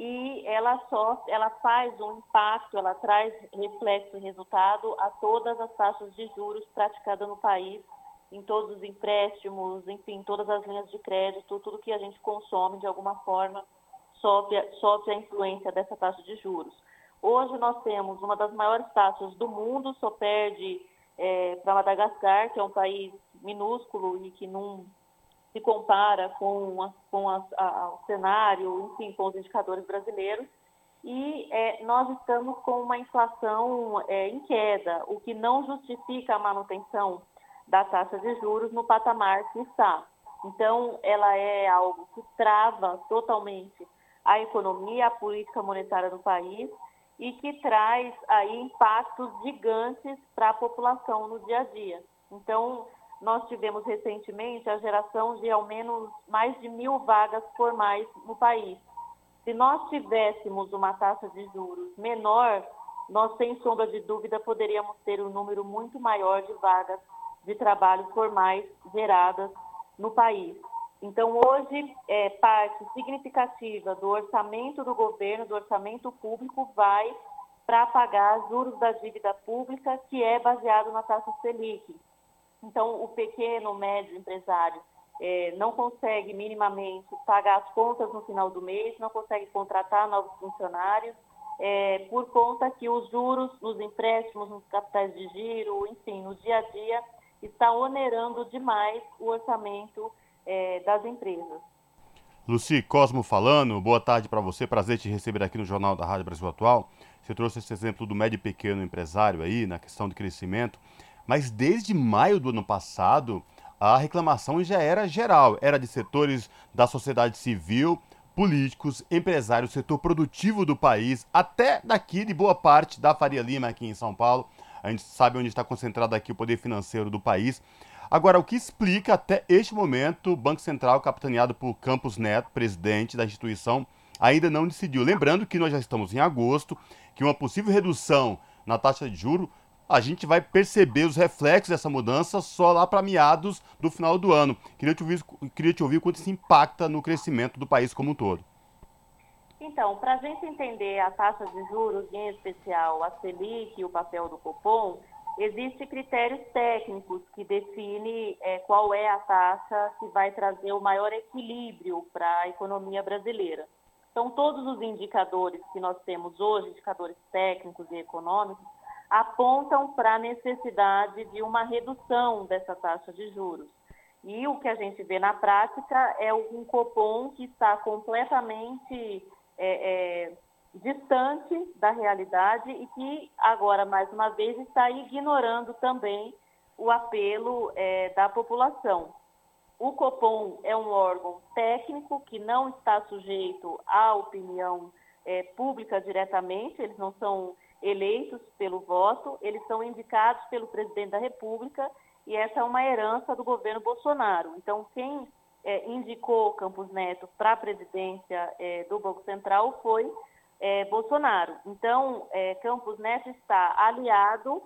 e ela só ela faz um impacto, ela traz reflexo e resultado a todas as taxas de juros praticadas no país, em todos os empréstimos, enfim, todas as linhas de crédito, tudo que a gente consome de alguma forma sofre, sofre a influência dessa taxa de juros. Hoje nós temos uma das maiores taxas do mundo, só perde é, para Madagascar, que é um país minúsculo e que não se compara com, a, com a, a, o cenário, enfim, com os indicadores brasileiros. E é, nós estamos com uma inflação é, em queda, o que não justifica a manutenção da taxa de juros no patamar que está. Então, ela é algo que trava totalmente a economia, a política monetária do país e que traz aí impactos gigantes para a população no dia a dia. Então, nós tivemos recentemente a geração de ao menos mais de mil vagas formais no país. Se nós tivéssemos uma taxa de juros menor, nós, sem sombra de dúvida, poderíamos ter um número muito maior de vagas de trabalho formais geradas no país. Então, hoje, é, parte significativa do orçamento do governo, do orçamento público, vai para pagar juros da dívida pública, que é baseado na taxa Selic. Então, o pequeno, médio empresário é, não consegue minimamente pagar as contas no final do mês, não consegue contratar novos funcionários, é, por conta que os juros nos empréstimos, nos capitais de giro, enfim, no dia a dia, está onerando demais o orçamento é, das empresas. Luci Cosmo falando, boa tarde para você, prazer te receber aqui no Jornal da Rádio Brasil Atual. Você trouxe esse exemplo do médio e pequeno empresário aí, na questão de crescimento. Mas desde maio do ano passado, a reclamação já era geral, era de setores da sociedade civil, políticos, empresários, setor produtivo do país, até daqui de boa parte da Faria Lima aqui em São Paulo. A gente sabe onde está concentrado aqui o poder financeiro do país. Agora, o que explica até este momento o Banco Central, capitaneado por Campos Neto, presidente da instituição, ainda não decidiu. Lembrando que nós já estamos em agosto, que uma possível redução na taxa de juro a gente vai perceber os reflexos dessa mudança só lá para meados do final do ano. Queria te ouvir, queria te ouvir quanto isso impacta no crescimento do país como um todo. Então, para a gente entender a taxa de juros, em especial a Selic e o papel do Copom, existem critérios técnicos que definem é, qual é a taxa que vai trazer o maior equilíbrio para a economia brasileira. Então, todos os indicadores que nós temos hoje, indicadores técnicos e econômicos, apontam para a necessidade de uma redução dessa taxa de juros. E o que a gente vê na prática é um Copom que está completamente é, é, distante da realidade e que agora, mais uma vez, está ignorando também o apelo é, da população. O Copom é um órgão técnico que não está sujeito à opinião é, pública diretamente, eles não são eleitos pelo voto, eles são indicados pelo presidente da República e essa é uma herança do governo Bolsonaro. Então, quem é, indicou Campos Neto para a presidência é, do Banco Central foi é, Bolsonaro. Então, é, Campos Neto está aliado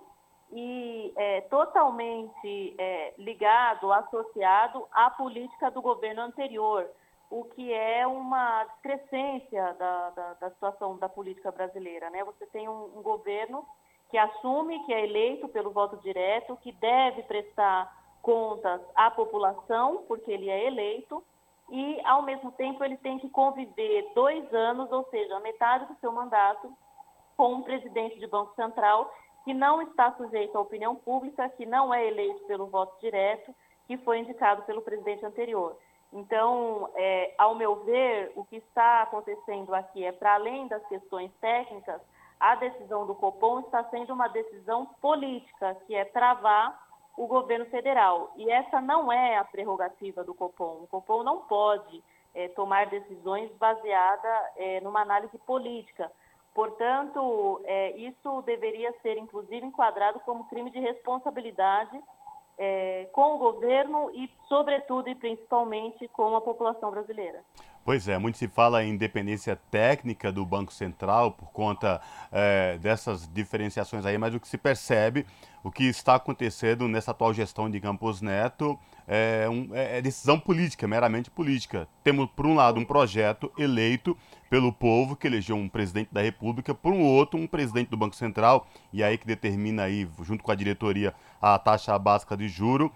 e é, totalmente é, ligado, associado à política do governo anterior o que é uma descrescência da, da, da, situação da política brasileira. Né? Você tem um, um, governo que assume que é eleito pelo voto direto, que deve prestar contas à população, porque ele é eleito, e, ao mesmo tempo, ele tem que conviver dois anos, ou seja, metade do seu mandato, com um presidente de Banco Central que não está sujeito à opinião pública, que não é eleito pelo voto direto que foi indicado pelo presidente anterior. Então, é, ao meu ver, o que está acontecendo aqui é, para além das questões técnicas, a decisão do Copom está sendo uma decisão política, que é travar o governo federal. E essa não é a prerrogativa do Copom. O Copom não pode é, tomar decisões baseadas é, numa análise política. Portanto, é, isso deveria ser, inclusive, enquadrado como crime de responsabilidade é, com o governo e, sobretudo e principalmente, com a população brasileira. Pois é, muito se fala em independência técnica do Banco Central por conta é, dessas diferenciações aí, mas o que se percebe, o que está acontecendo nessa atual gestão de Campos Neto é, um, é, é decisão política, meramente política. Temos, por um lado, um projeto eleito pelo povo, que elegeu um presidente da República, por um outro, um presidente do Banco Central, e aí que determina aí, junto com a diretoria, a taxa básica de juro,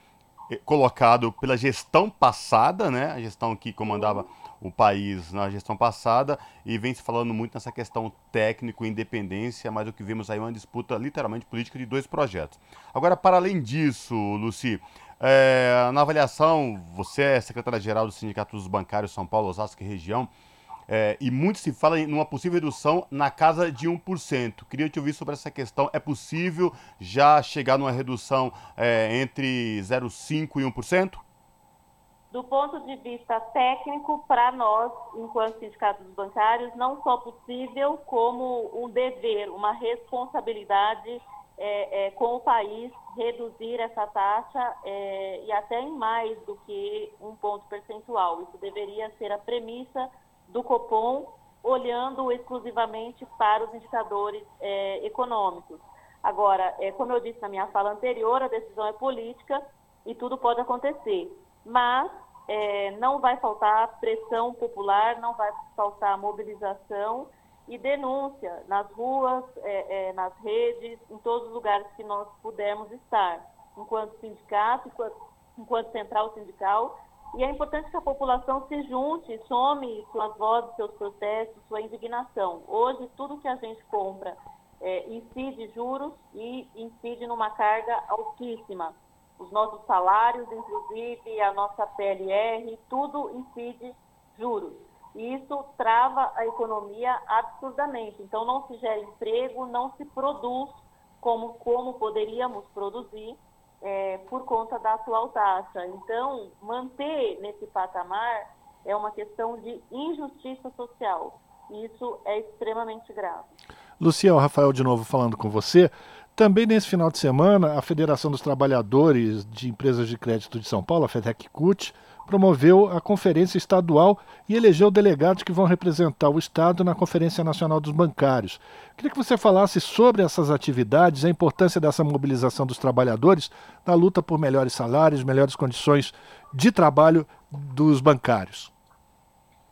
colocado pela gestão passada, né? A gestão que comandava o país na gestão passada e vem se falando muito nessa questão técnico independência, mas o que vimos aí é uma disputa literalmente política de dois projetos. Agora, para além disso, Luci, é, na avaliação, você é secretária-geral do Sindicato dos Bancários São Paulo, Osasco e região, é, e muito se fala em uma possível redução na casa de 1%. Queria te ouvir sobre essa questão. É possível já chegar numa redução é, entre 0,5% e 1%? Do ponto de vista técnico, para nós, enquanto sindicatos bancários, não só possível, como um dever, uma responsabilidade é, é, com o país reduzir essa taxa é, e até em mais do que um ponto percentual. Isso deveria ser a premissa do Copom, olhando exclusivamente para os indicadores é, econômicos. Agora, é, como eu disse na minha fala anterior, a decisão é política e tudo pode acontecer mas é, não vai faltar pressão popular, não vai faltar mobilização e denúncia nas ruas, é, é, nas redes, em todos os lugares que nós pudermos estar, enquanto sindicato, enquanto, enquanto central sindical. E é importante que a população se junte, some suas vozes, seus protestos, sua indignação. Hoje, tudo que a gente compra é, incide juros e incide numa carga altíssima os nossos salários, inclusive a nossa PLR, tudo incide juros. E isso trava a economia absurdamente. Então, não se gera emprego, não se produz como, como poderíamos produzir é, por conta da atual taxa. Então, manter nesse patamar é uma questão de injustiça social. E isso é extremamente grave. Luciano, Rafael de novo falando com você. Também nesse final de semana, a Federação dos Trabalhadores de Empresas de Crédito de São Paulo, a FEDEC-CUT, promoveu a conferência estadual e elegeu delegados que vão representar o Estado na Conferência Nacional dos Bancários. Queria que você falasse sobre essas atividades, a importância dessa mobilização dos trabalhadores na luta por melhores salários, melhores condições de trabalho dos bancários.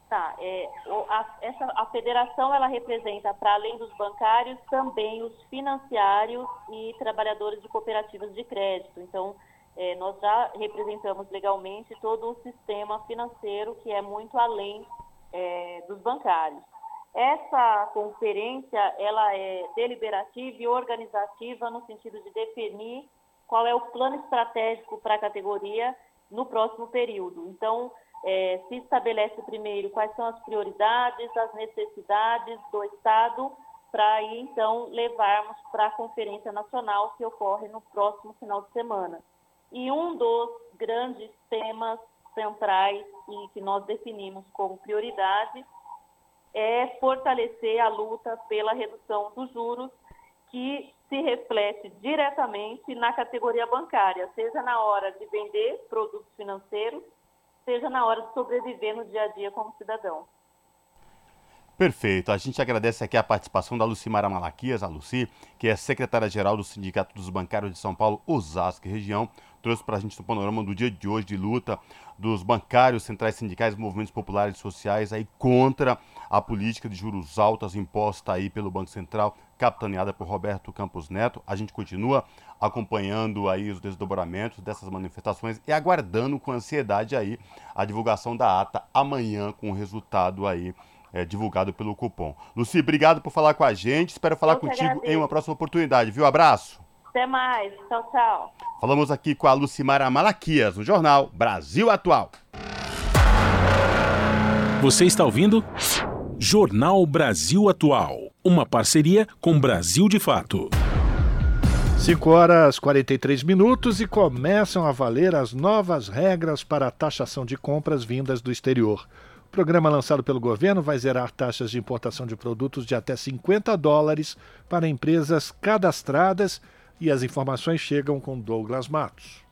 Tá, é, a, essa, a federação ela representa, para além dos bancários, também os financiários e trabalhadores de cooperativas de crédito. Então, é, nós já representamos legalmente todo o sistema financeiro que é muito além é, dos bancários. Essa conferência ela é deliberativa e organizativa no sentido de definir qual é o plano estratégico para a categoria no próximo período. Então, é, se estabelece primeiro quais são as prioridades, as necessidades do Estado, para então levarmos para a Conferência Nacional que ocorre no próximo final de semana. E um dos grandes temas centrais e que nós definimos como prioridade é fortalecer a luta pela redução dos juros, que se reflete diretamente na categoria bancária, seja na hora de vender produtos financeiros, seja na hora de sobreviver no dia a dia como cidadão. Perfeito. A gente agradece aqui a participação da Lucimara Malaquias, a Luci, que é secretária-geral do Sindicato dos Bancários de São Paulo, Osasco e região. Trouxe para a gente o panorama do dia de hoje de luta dos bancários, centrais sindicais, movimentos populares e sociais aí contra a política de juros altos imposta aí pelo Banco Central, capitaneada por Roberto Campos Neto. A gente continua acompanhando aí os desdobramentos dessas manifestações e aguardando com ansiedade aí a divulgação da ata amanhã com o resultado aí é, divulgado pelo cupom. Luci, obrigado por falar com a gente. Espero falar contigo em uma próxima oportunidade, viu? Abraço. Até mais. Tchau, tchau. Falamos aqui com a Lucimara Malaquias, no jornal Brasil Atual. Você está ouvindo? Jornal Brasil Atual. Uma parceria com Brasil de Fato. 5 horas 43 minutos e começam a valer as novas regras para a taxação de compras vindas do exterior. O programa lançado pelo governo vai zerar taxas de importação de produtos de até 50 dólares para empresas cadastradas e as informações chegam com Douglas Matos.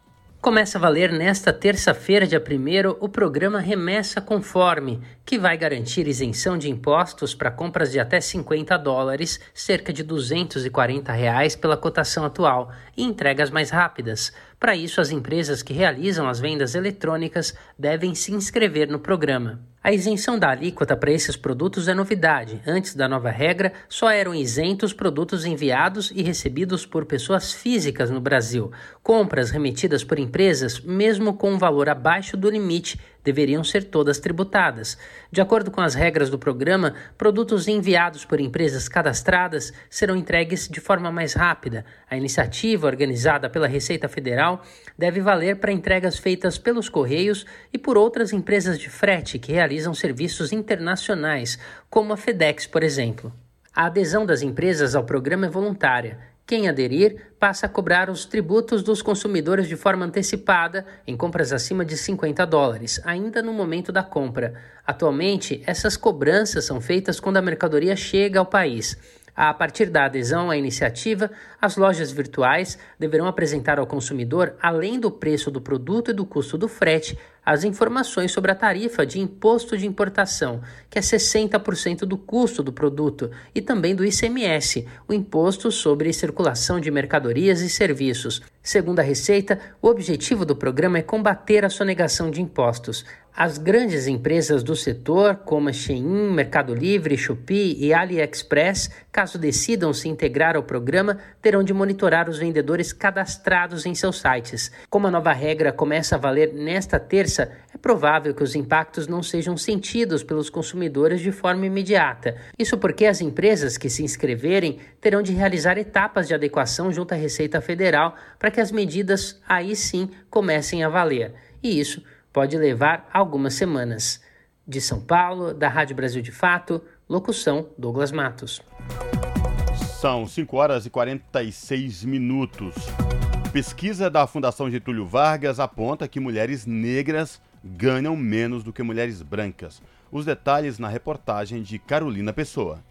Começa a valer nesta terça-feira, dia 1 o programa Remessa Conforme, que vai garantir isenção de impostos para compras de até 50 dólares, cerca de 240 reais pela cotação atual, e entregas mais rápidas. Para isso, as empresas que realizam as vendas eletrônicas devem se inscrever no programa. A isenção da alíquota para esses produtos é novidade. Antes da nova regra, só eram isentos produtos enviados e recebidos por pessoas físicas no Brasil. Compras remetidas por empresas, mesmo com um valor abaixo do limite, deveriam ser todas tributadas. De acordo com as regras do programa, produtos enviados por empresas cadastradas serão entregues de forma mais rápida. A iniciativa, organizada pela Receita Federal, deve valer para entregas feitas pelos Correios e por outras empresas de frete que realizam serviços internacionais, como a FedEx, por exemplo. A adesão das empresas ao programa é voluntária quem aderir passa a cobrar os tributos dos consumidores de forma antecipada em compras acima de 50 dólares, ainda no momento da compra. Atualmente, essas cobranças são feitas quando a mercadoria chega ao país. A partir da adesão à iniciativa, as lojas virtuais deverão apresentar ao consumidor, além do preço do produto e do custo do frete, as informações sobre a tarifa de imposto de importação, que é 60% do custo do produto, e também do ICMS, o Imposto sobre Circulação de Mercadorias e Serviços. Segundo a Receita, o objetivo do programa é combater a sonegação de impostos. As grandes empresas do setor, como a Shein, Mercado Livre, Shopee e AliExpress, caso decidam se integrar ao programa, terão de monitorar os vendedores cadastrados em seus sites. Como a nova regra começa a valer nesta terça, é provável que os impactos não sejam sentidos pelos consumidores de forma imediata. Isso porque as empresas que se inscreverem terão de realizar etapas de adequação junto à Receita Federal para que as medidas aí sim comecem a valer. E isso pode levar algumas semanas. De São Paulo, da Rádio Brasil de Fato, locução Douglas Matos. São 5 horas e 46 minutos. Pesquisa da Fundação Getúlio Vargas aponta que mulheres negras ganham menos do que mulheres brancas. Os detalhes na reportagem de Carolina Pessoa.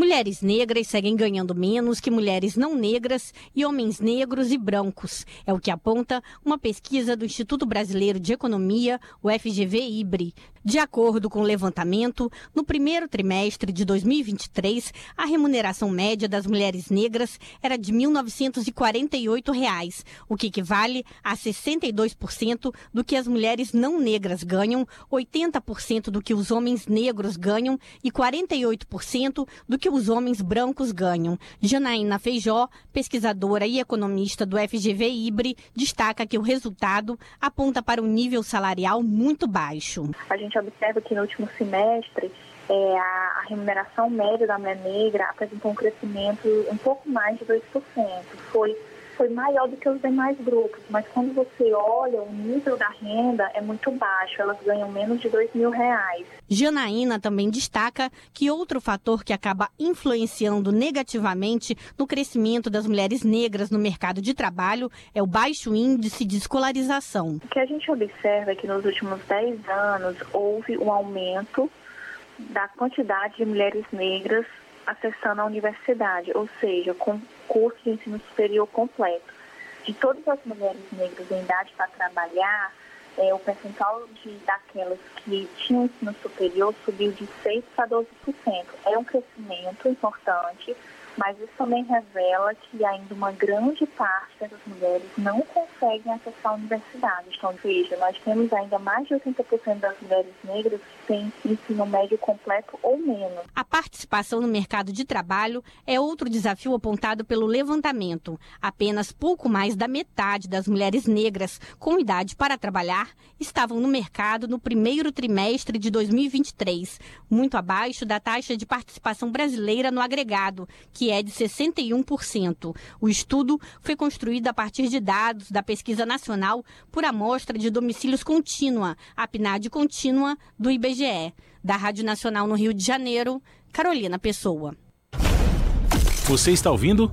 Mulheres negras seguem ganhando menos que mulheres não negras e homens negros e brancos. É o que aponta uma pesquisa do Instituto Brasileiro de Economia, o FGV-IBRE. De acordo com o levantamento, no primeiro trimestre de 2023, a remuneração média das mulheres negras era de 1.948 reais, o que equivale a 62% do que as mulheres não negras ganham, 80% do que os homens negros ganham e 48% do que os homens brancos ganham. Janaína Feijó, pesquisadora e economista do FGV-IBRE, destaca que o resultado aponta para um nível salarial muito baixo. A gente observa que no último semestre é, a, a, remuneração média da mulher negra apresentou um crescimento um pouco mais de 2%. Foi foi maior do que os demais grupos, mas quando você olha, o nível da renda é muito baixo, elas ganham menos de dois mil reais. Janaína também destaca que outro fator que acaba influenciando negativamente no crescimento das mulheres negras no mercado de trabalho é o baixo índice de escolarização. O que a gente observa é que nos últimos 10 anos houve um aumento da quantidade de mulheres negras acessando a universidade, ou seja, com curso de ensino superior completo. De todas as mulheres negras em idade para trabalhar, é, o percentual de, daquelas que tinham ensino superior subiu de 6% para 12%. É um crescimento importante, mas isso também revela que ainda uma grande parte dessas mulheres não conseguem acessar a universidade. Então, veja, nós temos ainda mais de 80% das mulheres negras que têm ensino médio completo ou menos. A participação no mercado de trabalho é outro desafio apontado pelo levantamento. Apenas pouco mais da metade das mulheres negras com idade para trabalhar estavam no mercado no primeiro trimestre de 2023, muito abaixo da taxa de participação brasileira no agregado, que que é de 61%. O estudo foi construído a partir de dados da Pesquisa Nacional por Amostra de Domicílios Contínua, a PNAD Contínua, do IBGE. Da Rádio Nacional no Rio de Janeiro, Carolina Pessoa. Você está ouvindo?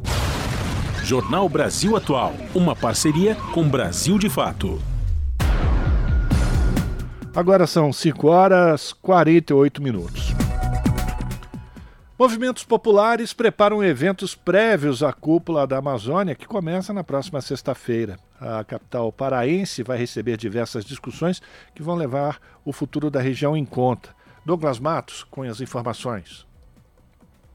Jornal Brasil Atual, uma parceria com Brasil de Fato. Agora são 5 horas 48 minutos. Movimentos populares preparam eventos prévios à cúpula da Amazônia, que começa na próxima sexta-feira. A capital paraense vai receber diversas discussões que vão levar o futuro da região em conta. Douglas Matos com as informações.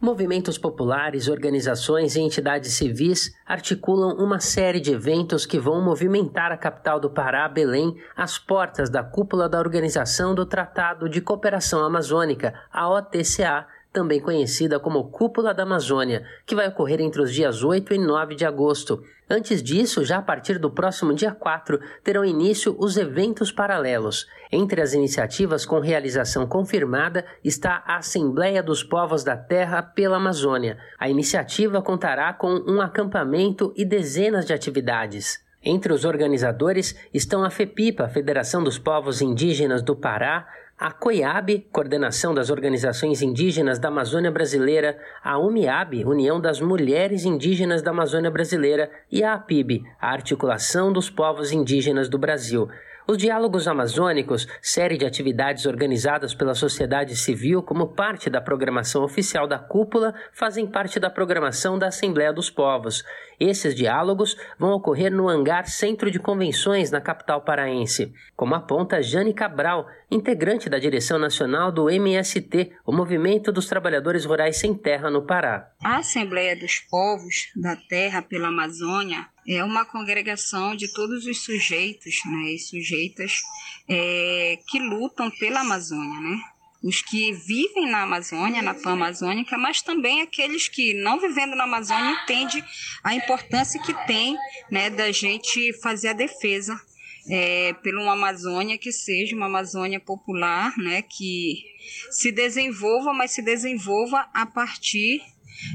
Movimentos populares, organizações e entidades civis articulam uma série de eventos que vão movimentar a capital do Pará, Belém, às portas da cúpula da Organização do Tratado de Cooperação Amazônica, a OTCA, também conhecida como Cúpula da Amazônia, que vai ocorrer entre os dias 8 e 9 de agosto. Antes disso, já a partir do próximo dia 4, terão início os eventos paralelos. Entre as iniciativas com realização confirmada está a Assembleia dos Povos da Terra pela Amazônia. A iniciativa contará com um acampamento e dezenas de atividades. Entre os organizadores estão a FEPIPA, Federação dos Povos Indígenas do Pará, a COIAB, Coordenação das Organizações Indígenas da Amazônia Brasileira, a UMIAB, União das Mulheres Indígenas da Amazônia Brasileira, e a APIB, a Articulação dos Povos Indígenas do Brasil. Os Diálogos Amazônicos, série de atividades organizadas pela sociedade civil como parte da programação oficial da cúpula, fazem parte da programação da Assembleia dos Povos. Esses diálogos vão ocorrer no Hangar Centro de Convenções, na capital paraense, como aponta Jane Cabral, integrante da direção nacional do MST, o Movimento dos Trabalhadores Rurais Sem Terra no Pará. A Assembleia dos Povos da Terra pela Amazônia é uma congregação de todos os sujeitos né, e sujeitas é, que lutam pela Amazônia, né? Os que vivem na Amazônia, na Pan Amazônica, mas também aqueles que, não vivendo na Amazônia, entendem a importância que tem né, da gente fazer a defesa é, por uma Amazônia que seja uma Amazônia popular, né, que se desenvolva, mas se desenvolva a partir,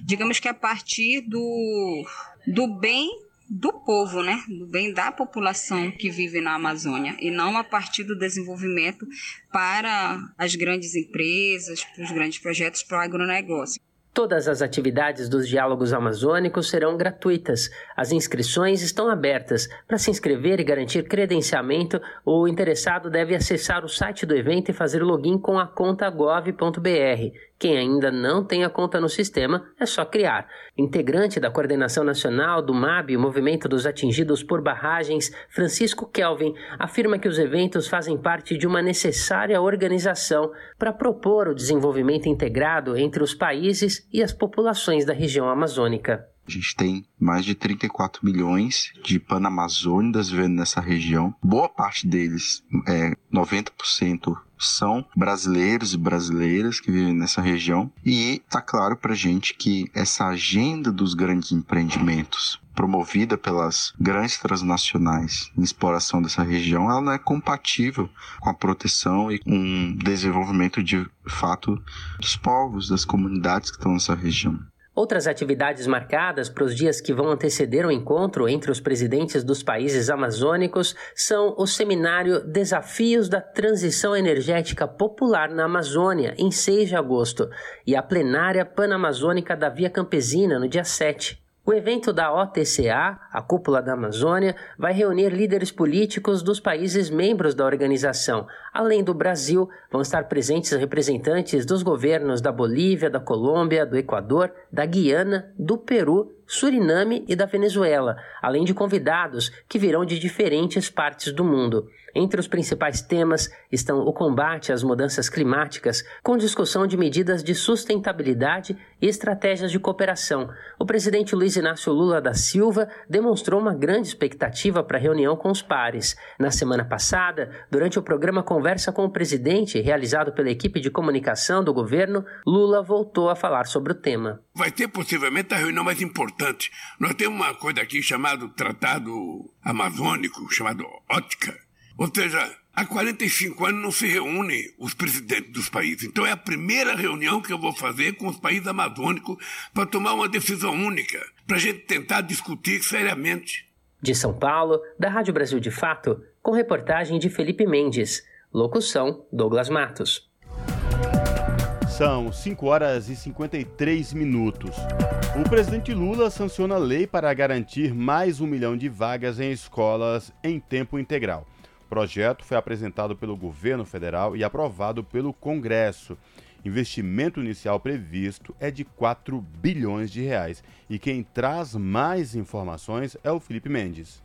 digamos que a partir do, do bem do povo, né? Do bem da população que vive na Amazônia e não a partir do desenvolvimento para as grandes empresas, para os grandes projetos para o agronegócio. Todas as atividades dos diálogos amazônicos serão gratuitas. As inscrições estão abertas. Para se inscrever e garantir credenciamento, o interessado deve acessar o site do evento e fazer login com a conta gov.br. Quem ainda não tem a conta no sistema é só criar. Integrante da Coordenação Nacional do MAB, o Movimento dos Atingidos por Barragens, Francisco Kelvin, afirma que os eventos fazem parte de uma necessária organização para propor o desenvolvimento integrado entre os países e as populações da região amazônica. A gente tem mais de 34 milhões de panamazônidas vivendo nessa região. Boa parte deles, é, 90%, são brasileiros e brasileiras que vivem nessa região. E está claro para gente que essa agenda dos grandes empreendimentos promovida pelas grandes transnacionais em exploração dessa região, ela não é compatível com a proteção e um desenvolvimento de fato dos povos, das comunidades que estão nessa região. Outras atividades marcadas para os dias que vão anteceder o encontro entre os presidentes dos países amazônicos são o seminário Desafios da Transição Energética Popular na Amazônia, em 6 de agosto, e a plenária panamazônica da Via Campesina, no dia 7. O evento da OTCA, a Cúpula da Amazônia, vai reunir líderes políticos dos países membros da organização. Além do Brasil, vão estar presentes representantes dos governos da Bolívia, da Colômbia, do Equador, da Guiana, do Peru Suriname e da Venezuela, além de convidados que virão de diferentes partes do mundo. Entre os principais temas estão o combate às mudanças climáticas, com discussão de medidas de sustentabilidade e estratégias de cooperação. O presidente Luiz Inácio Lula da Silva demonstrou uma grande expectativa para a reunião com os pares. Na semana passada, durante o programa Conversa com o Presidente, realizado pela equipe de comunicação do governo, Lula voltou a falar sobre o tema. Vai ter possivelmente a reunião mais importante. Nós temos uma coisa aqui chamada Tratado Amazônico, chamado Ótica ou seja, Há 45 anos não se reúnem os presidentes dos países. Então é a primeira reunião que eu vou fazer com os países amazônicos para tomar uma decisão única, para a gente tentar discutir seriamente. De São Paulo, da Rádio Brasil de Fato, com reportagem de Felipe Mendes. Locução: Douglas Matos. São 5 horas e 53 minutos. O presidente Lula sanciona lei para garantir mais um milhão de vagas em escolas em tempo integral. O projeto foi apresentado pelo governo federal e aprovado pelo Congresso. Investimento inicial previsto é de 4 bilhões de reais. E quem traz mais informações é o Felipe Mendes.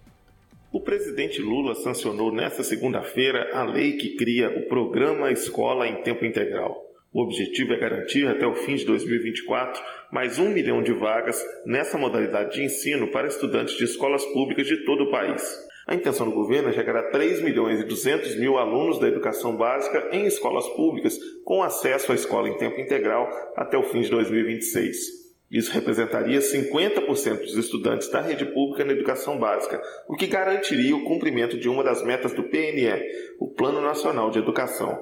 O presidente Lula sancionou nesta segunda-feira a lei que cria o Programa Escola em Tempo Integral. O objetivo é garantir até o fim de 2024 mais um milhão de vagas nessa modalidade de ensino para estudantes de escolas públicas de todo o país. A intenção do governo é chegar a 3 milhões e 200 mil alunos da educação básica em escolas públicas com acesso à escola em tempo integral até o fim de 2026. Isso representaria 50% dos estudantes da rede pública na educação básica, o que garantiria o cumprimento de uma das metas do PNE, o Plano Nacional de Educação.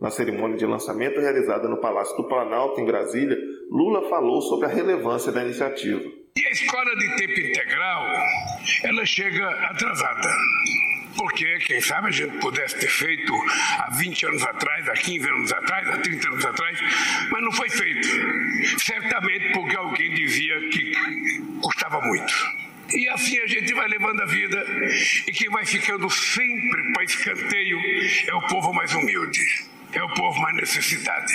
Na cerimônia de lançamento realizada no Palácio do Planalto, em Brasília, Lula falou sobre a relevância da iniciativa. E a escola de tempo integral, ela chega atrasada. Porque, quem sabe, a gente pudesse ter feito há 20 anos atrás, há 15 anos atrás, há 30 anos atrás, mas não foi feito. Certamente porque alguém dizia que custava muito. E assim a gente vai levando a vida, e quem vai ficando sempre para escanteio é o povo mais humilde é o povo mais necessidade.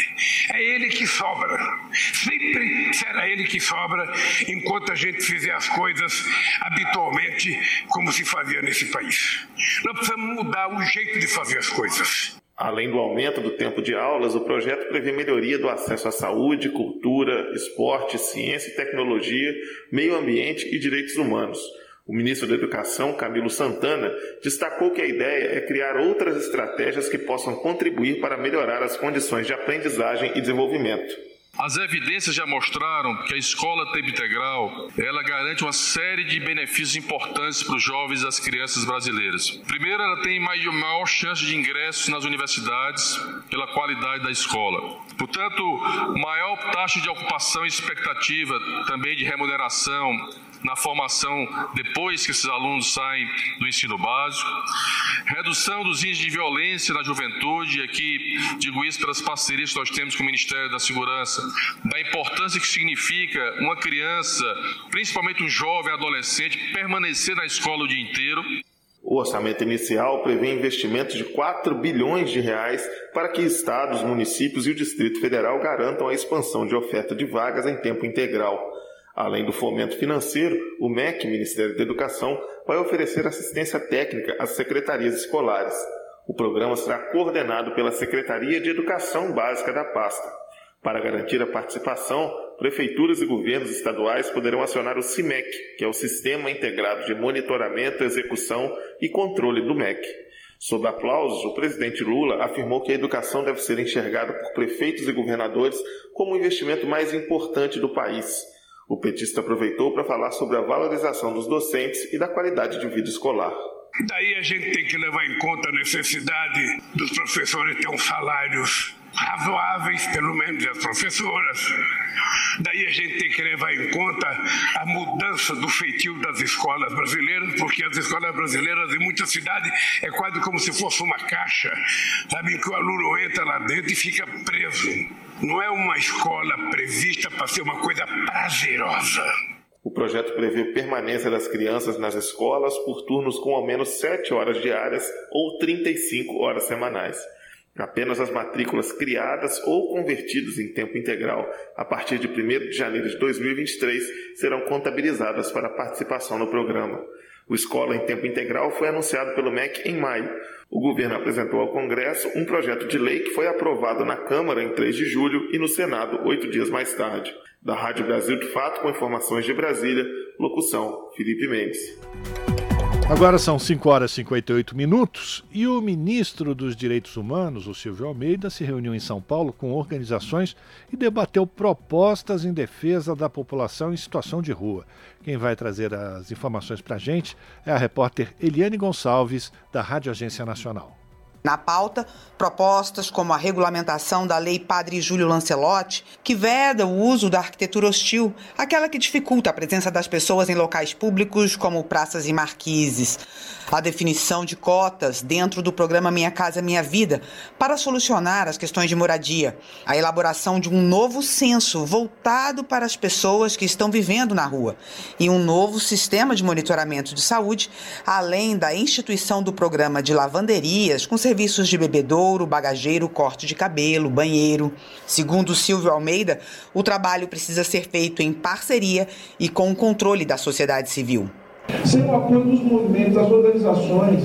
É ele que sobra. Sempre será ele que sobra enquanto a gente fizer as coisas habitualmente como se fazia nesse país. Nós precisamos mudar o jeito de fazer as coisas. Além do aumento do tempo de aulas, o projeto prevê melhoria do acesso à saúde, cultura, esporte, ciência e tecnologia, meio ambiente e direitos humanos. O ministro da Educação, Camilo Santana, destacou que a ideia é criar outras estratégias que possam contribuir para melhorar as condições de aprendizagem e desenvolvimento. As evidências já mostraram que a escola tempo integral, ela garante uma série de benefícios importantes para os jovens e as crianças brasileiras. Primeiro, ela tem maior chance de ingresso nas universidades pela qualidade da escola. Portanto, maior taxa de ocupação e expectativa também de remuneração na formação depois que esses alunos saem do ensino básico, redução dos índices de violência na juventude, e aqui digo isso pelas parcerias que nós temos com o Ministério da Segurança, da importância que significa uma criança, principalmente um jovem adolescente, permanecer na escola o dia inteiro. O orçamento inicial prevê investimentos de 4 bilhões de reais para que estados, municípios e o Distrito Federal garantam a expansão de oferta de vagas em tempo integral. Além do fomento financeiro, o MEC, Ministério da Educação, vai oferecer assistência técnica às secretarias escolares. O programa será coordenado pela Secretaria de Educação Básica da pasta. Para garantir a participação, prefeituras e governos estaduais poderão acionar o CIMEC, que é o Sistema Integrado de Monitoramento, Execução e Controle do MEC. Sob aplausos, o presidente Lula afirmou que a educação deve ser enxergada por prefeitos e governadores como o investimento mais importante do país. O petista aproveitou para falar sobre a valorização dos docentes e da qualidade de vida escolar. Daí a gente tem que levar em conta a necessidade dos professores ter uns salários razoáveis, pelo menos as professoras. Daí a gente tem que levar em conta a mudança do feitio das escolas brasileiras, porque as escolas brasileiras em muitas cidades é quase como se fosse uma caixa, sabe que o aluno entra lá dentro e fica preso. Não é uma escola prevista para ser uma coisa prazerosa. O projeto prevê permanência das crianças nas escolas por turnos com ao menos 7 horas diárias ou 35 horas semanais. Apenas as matrículas criadas ou convertidas em tempo integral a partir de 1 de janeiro de 2023 serão contabilizadas para participação no programa. O Escola em Tempo Integral foi anunciado pelo MEC em maio. O governo apresentou ao Congresso um projeto de lei que foi aprovado na Câmara em 3 de julho e no Senado oito dias mais tarde. Da Rádio Brasil de Fato, com informações de Brasília, locução Felipe Mendes. Agora são 5 horas e 58 minutos e o ministro dos Direitos Humanos, o Silvio Almeida, se reuniu em São Paulo com organizações e debateu propostas em defesa da população em situação de rua. Quem vai trazer as informações para a gente é a repórter Eliane Gonçalves, da Rádio Agência Nacional. Na pauta, propostas como a regulamentação da Lei Padre Júlio Lancelotti, que veda o uso da arquitetura hostil, aquela que dificulta a presença das pessoas em locais públicos como praças e marquises. A definição de cotas dentro do programa Minha Casa Minha Vida para solucionar as questões de moradia. A elaboração de um novo censo voltado para as pessoas que estão vivendo na rua. E um novo sistema de monitoramento de saúde, além da instituição do programa de lavanderias com serviços de bebedouro, bagageiro, corte de cabelo, banheiro. Segundo Silvio Almeida, o trabalho precisa ser feito em parceria e com o controle da sociedade civil. Sem o apoio dos movimentos, das organizações,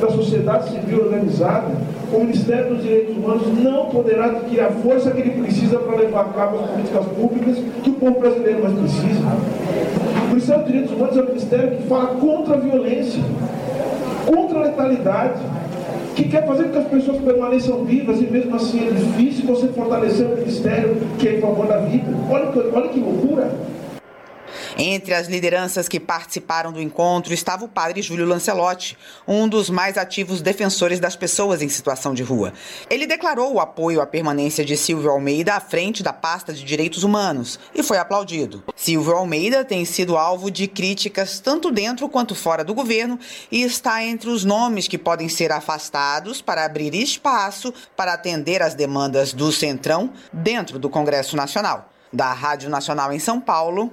da sociedade civil organizada, o Ministério dos Direitos Humanos não poderá adquirir a força que ele precisa para levar a cabo as políticas públicas que o povo brasileiro mais precisa. O Ministério dos Direitos Humanos é o ministério que fala contra a violência, contra a letalidade, que quer fazer com que as pessoas permaneçam vivas e mesmo assim é difícil você fortalecer o ministério que é em favor da vida. Olha, olha que loucura! Entre as lideranças que participaram do encontro estava o padre Júlio Lancelotti, um dos mais ativos defensores das pessoas em situação de rua. Ele declarou o apoio à permanência de Silvio Almeida à frente da pasta de direitos humanos e foi aplaudido. Silvio Almeida tem sido alvo de críticas tanto dentro quanto fora do governo e está entre os nomes que podem ser afastados para abrir espaço para atender às demandas do Centrão dentro do Congresso Nacional. Da Rádio Nacional em São Paulo,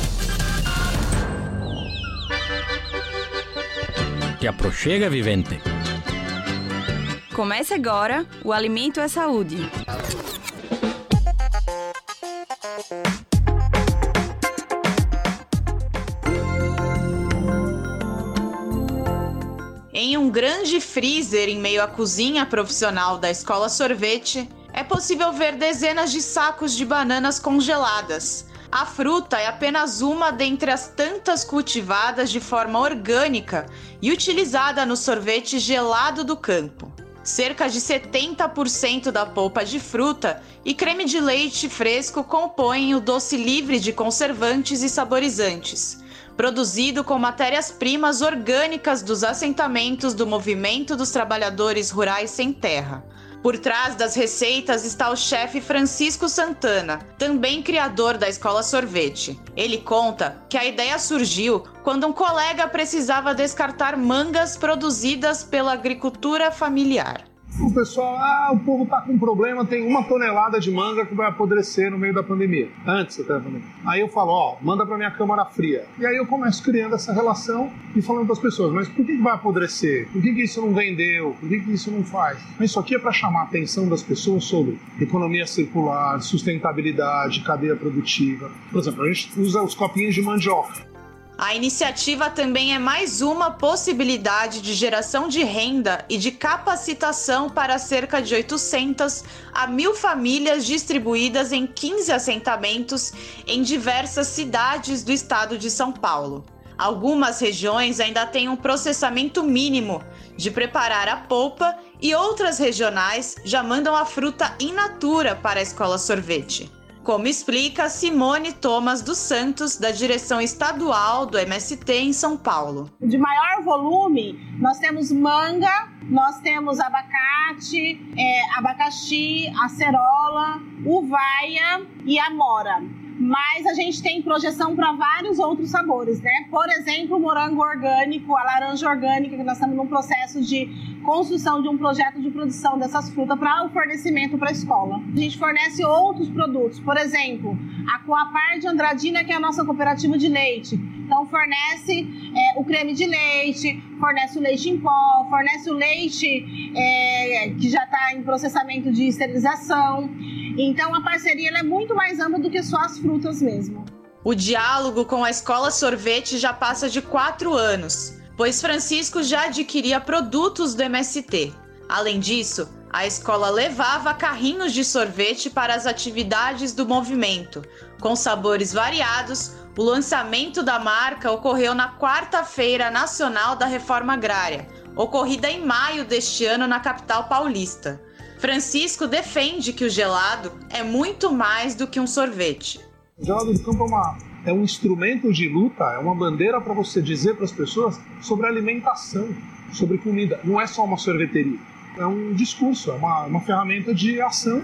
Te aproxega, vivente. Comece agora o Alimento é Saúde. Em um grande freezer em meio à cozinha profissional da escola sorvete, é possível ver dezenas de sacos de bananas congeladas a fruta é apenas uma dentre as tantas cultivadas de forma orgânica e utilizada no sorvete gelado do campo. Cerca de 70% da polpa de fruta e creme de leite fresco compõem o doce livre de conservantes e saborizantes, produzido com matérias-primas orgânicas dos assentamentos do Movimento dos Trabalhadores Rurais Sem Terra, por trás das receitas está o chefe Francisco Santana, também criador da Escola Sorvete. Ele conta que a ideia surgiu quando um colega precisava descartar mangas produzidas pela agricultura familiar o pessoal, ah, o povo tá com problema, tem uma tonelada de manga que vai apodrecer no meio da pandemia, antes da pandemia. Aí eu falo, ó, manda para minha câmara fria. E aí eu começo criando essa relação e falando para as pessoas, mas por que, vai apodrecer? Por que, que isso não vendeu? Por que, que isso não faz? Mas isso aqui é para chamar a atenção das pessoas sobre economia circular, sustentabilidade, cadeia produtiva. Por exemplo, a gente usa os copinhos de mandioca. A iniciativa também é mais uma possibilidade de geração de renda e de capacitação para cerca de 800 a 1.000 famílias distribuídas em 15 assentamentos em diversas cidades do estado de São Paulo. Algumas regiões ainda têm um processamento mínimo de preparar a polpa e outras regionais já mandam a fruta in natura para a escola sorvete como explica Simone Thomas dos Santos, da direção estadual do MST em São Paulo. De maior volume, nós temos manga, nós temos abacate, é, abacaxi, acerola, uvaia e amora mas a gente tem projeção para vários outros sabores, né? Por exemplo, morango orgânico, a laranja orgânica, que nós estamos num processo de construção de um projeto de produção dessas frutas para o fornecimento para a escola. A gente fornece outros produtos, por exemplo, a Coapar de Andradina, que é a nossa cooperativa de leite. Então, fornece é, o creme de leite, fornece o leite em pó, fornece o leite é, que já está em processamento de esterilização. Então a parceria é muito mais ampla do que só as frutas mesmo. O diálogo com a escola sorvete já passa de quatro anos, pois Francisco já adquiria produtos do MST. Além disso, A escola levava carrinhos de sorvete para as atividades do movimento. Com sabores variados, o lançamento da marca ocorreu na Quarta-feira Nacional da Reforma Agrária, ocorrida em maio deste ano na capital paulista. Francisco defende que o gelado é muito mais do que um sorvete. O gelado do campo é, uma, é um instrumento de luta, é uma bandeira para você dizer para as pessoas sobre alimentação, sobre comida. Não é só uma sorveteria, é um discurso, é uma, uma ferramenta de ação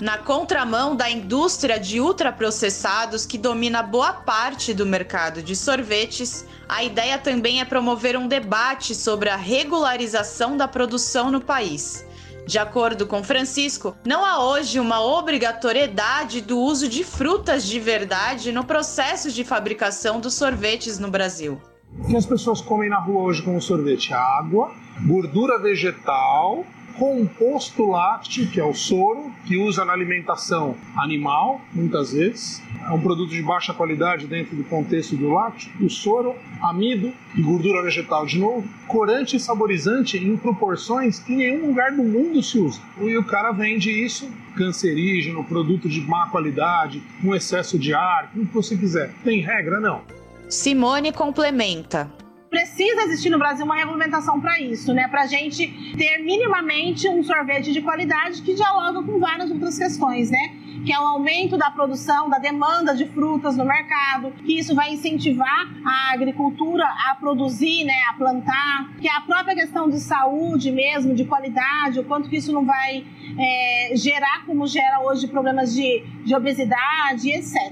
na contramão da indústria de ultraprocessados que domina boa parte do mercado de sorvetes, a ideia também é promover um debate sobre a regularização da produção no país. De acordo com Francisco, não há hoje uma obrigatoriedade do uso de frutas de verdade no processo de fabricação dos sorvetes no Brasil. O que as pessoas comem na rua hoje como sorvete? Água, gordura vegetal composto lácteo, que é o soro, que usa na alimentação animal, muitas vezes. É um produto de baixa qualidade dentro do contexto do lácteo. O soro, amido e gordura vegetal de novo. Corante e saborizante em proporções que em nenhum lugar do mundo se usa. E o cara vende isso cancerígeno, produto de má qualidade, com excesso de ar, como você quiser. Tem regra? Não. Simone complementa precisa existir no Brasil uma regulamentação para isso, né? Para a gente ter minimamente um sorvete de qualidade que dialoga com várias outras questões, né? Que é o aumento da produção, da demanda de frutas no mercado, que isso vai incentivar a agricultura a produzir, né? A plantar, que a própria questão de saúde mesmo, de qualidade, o quanto que isso não vai é, gerar como gera hoje problemas de, de obesidade, etc.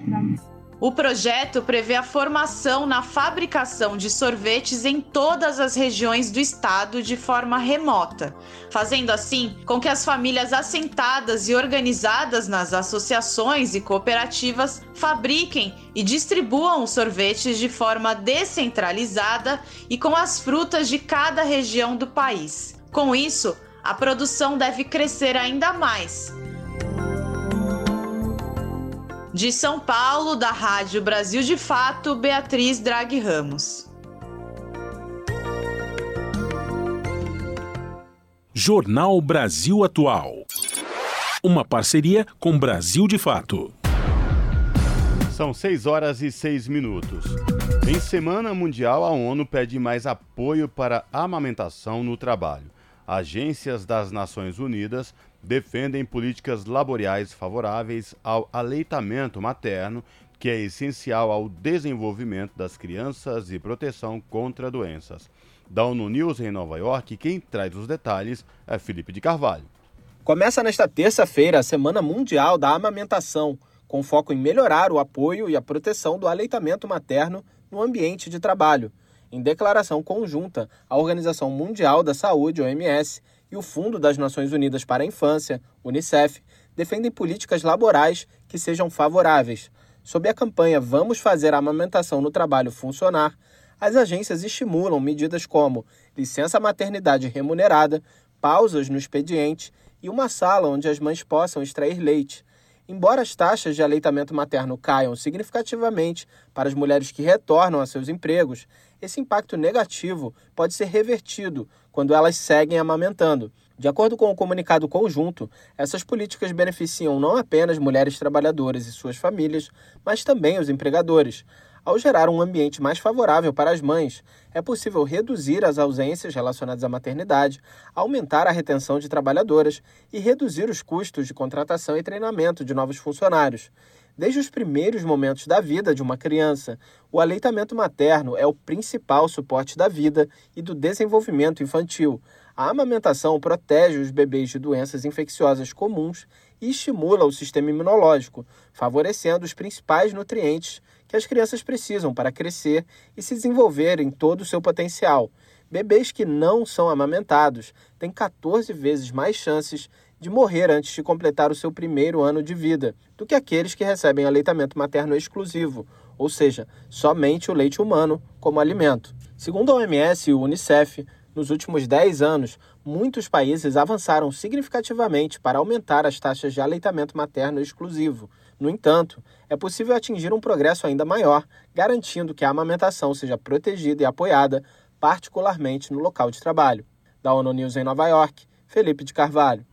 O projeto prevê a formação na fabricação de sorvetes em todas as regiões do estado de forma remota, fazendo assim com que as famílias assentadas e organizadas nas associações e cooperativas fabriquem e distribuam os sorvetes de forma descentralizada e com as frutas de cada região do país. Com isso, a produção deve crescer ainda mais de São Paulo, da Rádio Brasil de Fato, Beatriz Drag Ramos. Jornal Brasil Atual. Uma parceria com Brasil de Fato. São 6 horas e 6 minutos. Em Semana Mundial, a ONU pede mais apoio para a amamentação no trabalho. Agências das Nações Unidas defendem políticas laborais favoráveis ao aleitamento materno, que é essencial ao desenvolvimento das crianças e proteção contra doenças. Da ONU News em Nova York, quem traz os detalhes é Felipe de Carvalho. Começa nesta terça-feira a Semana Mundial da Amamentação, com foco em melhorar o apoio e a proteção do aleitamento materno no ambiente de trabalho. Em declaração conjunta, a Organização Mundial da Saúde, OMS, e o Fundo das Nações Unidas para a Infância, UNICEF, defendem políticas laborais que sejam favoráveis. Sob a campanha Vamos Fazer a Amamentação no Trabalho Funcionar, as agências estimulam medidas como licença maternidade remunerada, pausas no expediente e uma sala onde as mães possam extrair leite. Embora as taxas de aleitamento materno caiam significativamente para as mulheres que retornam a seus empregos, esse impacto negativo pode ser revertido quando elas seguem amamentando. De acordo com o comunicado conjunto, essas políticas beneficiam não apenas mulheres trabalhadoras e suas famílias, mas também os empregadores. Ao gerar um ambiente mais favorável para as mães, é possível reduzir as ausências relacionadas à maternidade, aumentar a retenção de trabalhadoras e reduzir os custos de contratação e treinamento de novos funcionários. Desde os primeiros momentos da vida de uma criança, o aleitamento materno é o principal suporte da vida e do desenvolvimento infantil. A amamentação protege os bebês de doenças infecciosas comuns e estimula o sistema imunológico, favorecendo os principais nutrientes que as crianças precisam para crescer e se desenvolver em todo o seu potencial. Bebês que não são amamentados têm 14 vezes mais chances de morrer antes de completar o seu primeiro ano de vida do que aqueles que recebem aleitamento materno exclusivo, ou seja, somente o leite humano como alimento. Segundo a OMS e o Unicef, nos últimos 10 anos, muitos países avançaram significativamente para aumentar as taxas de aleitamento materno exclusivo. No entanto, é possível atingir um progresso ainda maior, garantindo que a amamentação seja protegida e apoiada, particularmente no local de trabalho. Da ONU News em Nova York, Felipe de Carvalho.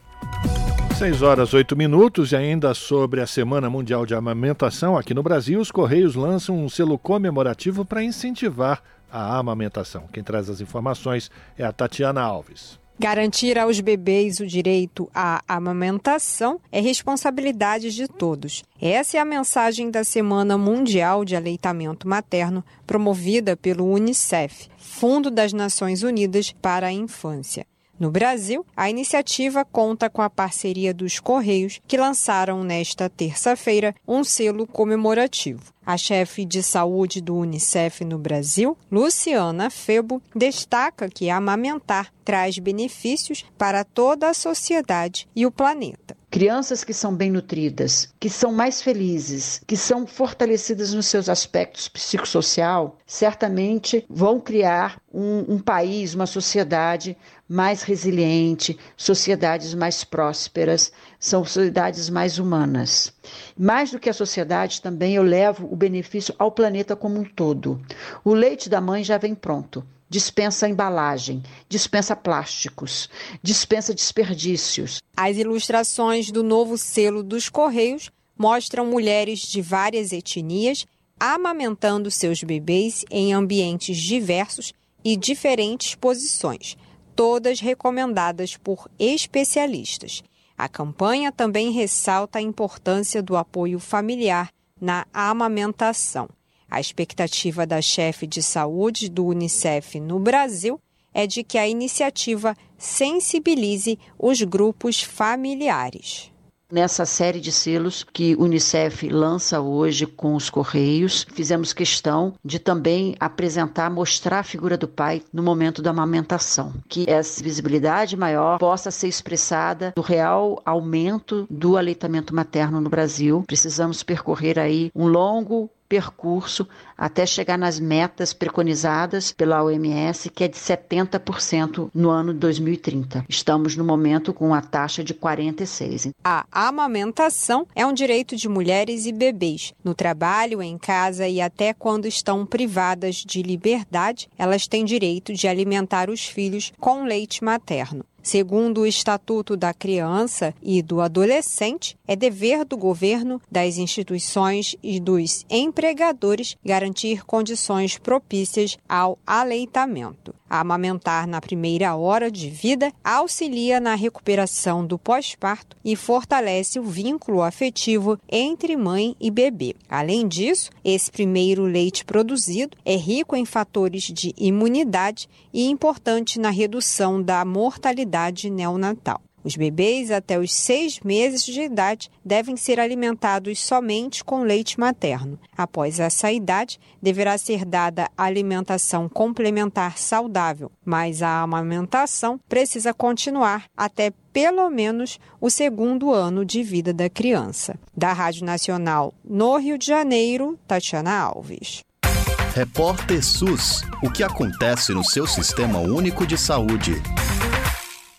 6 horas 8 minutos e ainda sobre a Semana Mundial de Amamentação aqui no Brasil, os Correios lançam um selo comemorativo para incentivar a amamentação. Quem traz as informações é a Tatiana Alves. Garantir aos bebês o direito à amamentação é responsabilidade de todos. Essa é a mensagem da Semana Mundial de Aleitamento Materno, promovida pelo UNICEF, Fundo das Nações Unidas para a Infância. No Brasil, a iniciativa conta com a parceria dos Correios, que lançaram nesta terça-feira um selo comemorativo. A chefe de saúde do Unicef no Brasil, Luciana Febo, destaca que amamentar traz benefícios para toda a sociedade e o planeta. Crianças que são bem nutridas, que são mais felizes, que são fortalecidas nos seus aspectos psicossocial, certamente vão criar um, um país, uma sociedade mais resiliente, sociedades mais prósperas, são sociedades mais humanas. Mais do que a sociedade, também eu levo o benefício ao planeta como um todo. O leite da mãe já vem pronto dispensa embalagem, dispensa plásticos, dispensa desperdícios. As ilustrações do novo selo dos Correios mostram mulheres de várias etnias amamentando seus bebês em ambientes diversos e diferentes posições, todas recomendadas por especialistas. A campanha também ressalta a importância do apoio familiar na amamentação. A expectativa da chefe de saúde do Unicef no Brasil é de que a iniciativa sensibilize os grupos familiares nessa série de selos que o Unicef lança hoje com os Correios. Fizemos questão de também apresentar, mostrar a figura do pai no momento da amamentação, que essa visibilidade maior possa ser expressada do real aumento do aleitamento materno no Brasil. Precisamos percorrer aí um longo percurso até chegar nas metas preconizadas pela OMS, que é de 70% no ano de 2030. Estamos no momento com a taxa de 46. A amamentação é um direito de mulheres e bebês. No trabalho, em casa e até quando estão privadas de liberdade, elas têm direito de alimentar os filhos com leite materno. Segundo o Estatuto da Criança e do Adolescente, é dever do governo, das instituições e dos empregadores garantir condições propícias ao aleitamento. Amamentar na primeira hora de vida auxilia na recuperação do pós-parto e fortalece o vínculo afetivo entre mãe e bebê. Além disso, esse primeiro leite produzido é rico em fatores de imunidade e importante na redução da mortalidade idade neonatal. Os bebês até os seis meses de idade devem ser alimentados somente com leite materno. Após essa idade, deverá ser dada alimentação complementar saudável, mas a amamentação precisa continuar até pelo menos o segundo ano de vida da criança. Da Rádio Nacional no Rio de Janeiro, Tatiana Alves. Repórter SUS: O que acontece no seu sistema único de saúde?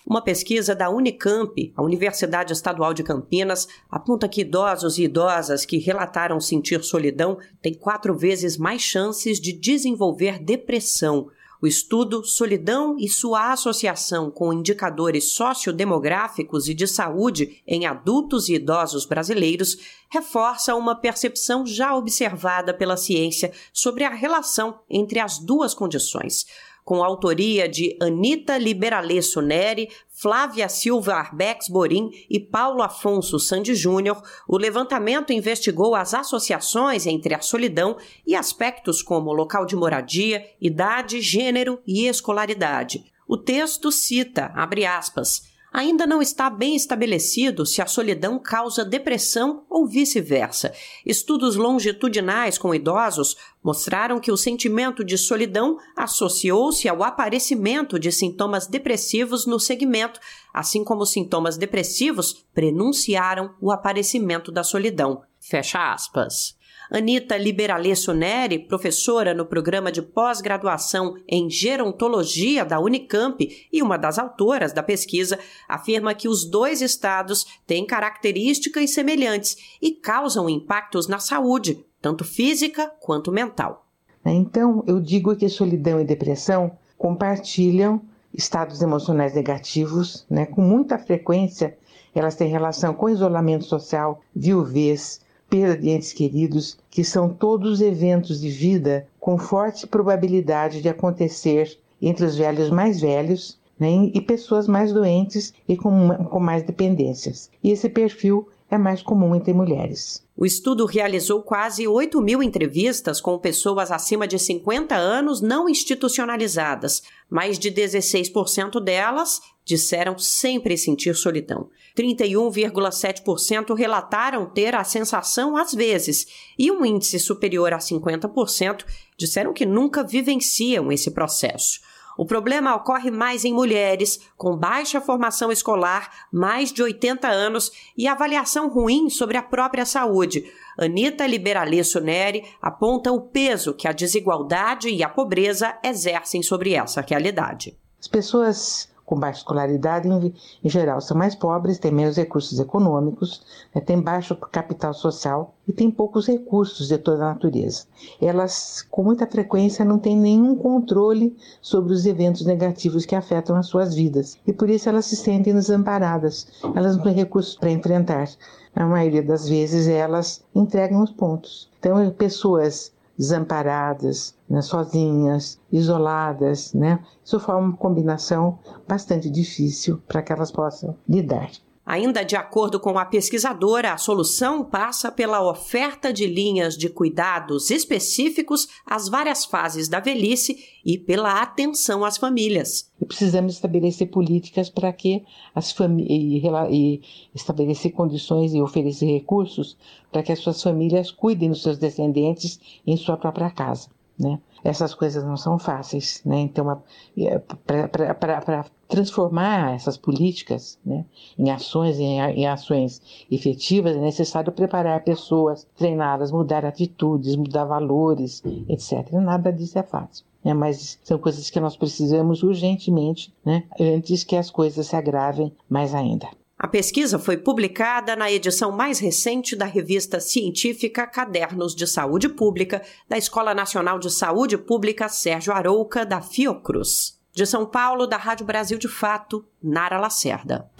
Uma pesquisa da Unicamp, a Universidade Estadual de Campinas, aponta que idosos e idosas que relataram sentir solidão têm quatro vezes mais chances de desenvolver depressão. O estudo Solidão e sua associação com indicadores sociodemográficos e de saúde em adultos e idosos brasileiros reforça uma percepção já observada pela ciência sobre a relação entre as duas condições com autoria de Anita Liberalesso Neri, Flávia Silva Arbex Borim e Paulo Afonso Sandi Júnior, o levantamento investigou as associações entre a solidão e aspectos como local de moradia, idade, gênero e escolaridade. O texto cita, abre aspas, ainda não está bem estabelecido se a solidão causa depressão ou vice-versa. Estudos longitudinais com idosos mostraram que o sentimento de solidão associou-se ao aparecimento de sintomas depressivos no segmento, assim como sintomas depressivos prenunciaram o aparecimento da solidão. Fecha aspas. Anita Liberalesso Neri, professora no programa de pós-graduação em gerontologia da Unicamp e uma das autoras da pesquisa, afirma que os dois estados têm características semelhantes e causam impactos na saúde, tanto física quanto mental. Então, eu digo que solidão e depressão compartilham estados emocionais negativos, né, com muita frequência Elas têm relação com isolamento social, viuvez, perda de entes queridos, que são todos eventos de vida com forte probabilidade de acontecer entre os velhos mais velhos né, e pessoas mais doentes e com, com mais dependências. E esse perfil é mais comum entre mulheres. O estudo realizou quase 8 mil entrevistas com pessoas acima de 50 anos não institucionalizadas. Mais de 16% delas disseram sempre sentir solidão. 31,7% relataram ter a sensação às vezes, e um índice superior a 50% disseram que nunca vivenciam esse processo. O problema ocorre mais em mulheres com baixa formação escolar, mais de 80 anos e avaliação ruim sobre a própria saúde. Anitta Liberalesso Neri aponta o peso que a desigualdade e a pobreza exercem sobre essa realidade. As pessoas com baixa escolaridade, em, em, geral, são mais pobres, têm menos recursos econômicos, né, têm baixo capital social e têm poucos recursos de toda a natureza. Elas, com muita frequência, não têm nenhum controle sobre os eventos negativos que afetam as suas vidas e por isso elas se sentem desamparadas. Elas não têm recursos para enfrentar. Na maioria das vezes, elas entregam os pontos. Então, pessoas desamparadas, né, sozinhas, isoladas, né? Isso forma uma combinação bastante difícil para que elas possam lidar. Ainda de acordo com a pesquisadora, a solução passa pela oferta de linhas de cuidados específicos às várias fases da velhice e pela atenção às famílias. E precisamos estabelecer políticas para que as famílias e estabelecer condições e oferecer recursos para que as suas famílias cuidem dos seus descendentes em sua própria casa, né? essas coisas não são fáceis, né? Então, é, para transformar essas políticas né, em ações, em, em, ações efetivas, é necessário preparar pessoas, treiná-las, mudar atitudes, mudar valores, etc. Nada disso é fácil. Né? Mas são coisas que nós precisamos urgentemente, né, antes que as coisas se agravem mais ainda. A pesquisa foi publicada na edição mais recente da revista científica Cadernos de Saúde Pública da Escola Nacional de Saúde Pública Sérgio Arouca, da Fiocruz. De São Paulo, da Rádio Brasil de Fato, Nara Lacerda.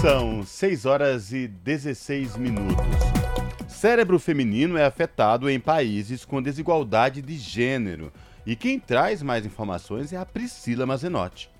São 6 horas e 16 minutos. Cérebro feminino é afetado em países com desigualdade de gênero. E quem traz mais informações é a Priscila Mazenotti.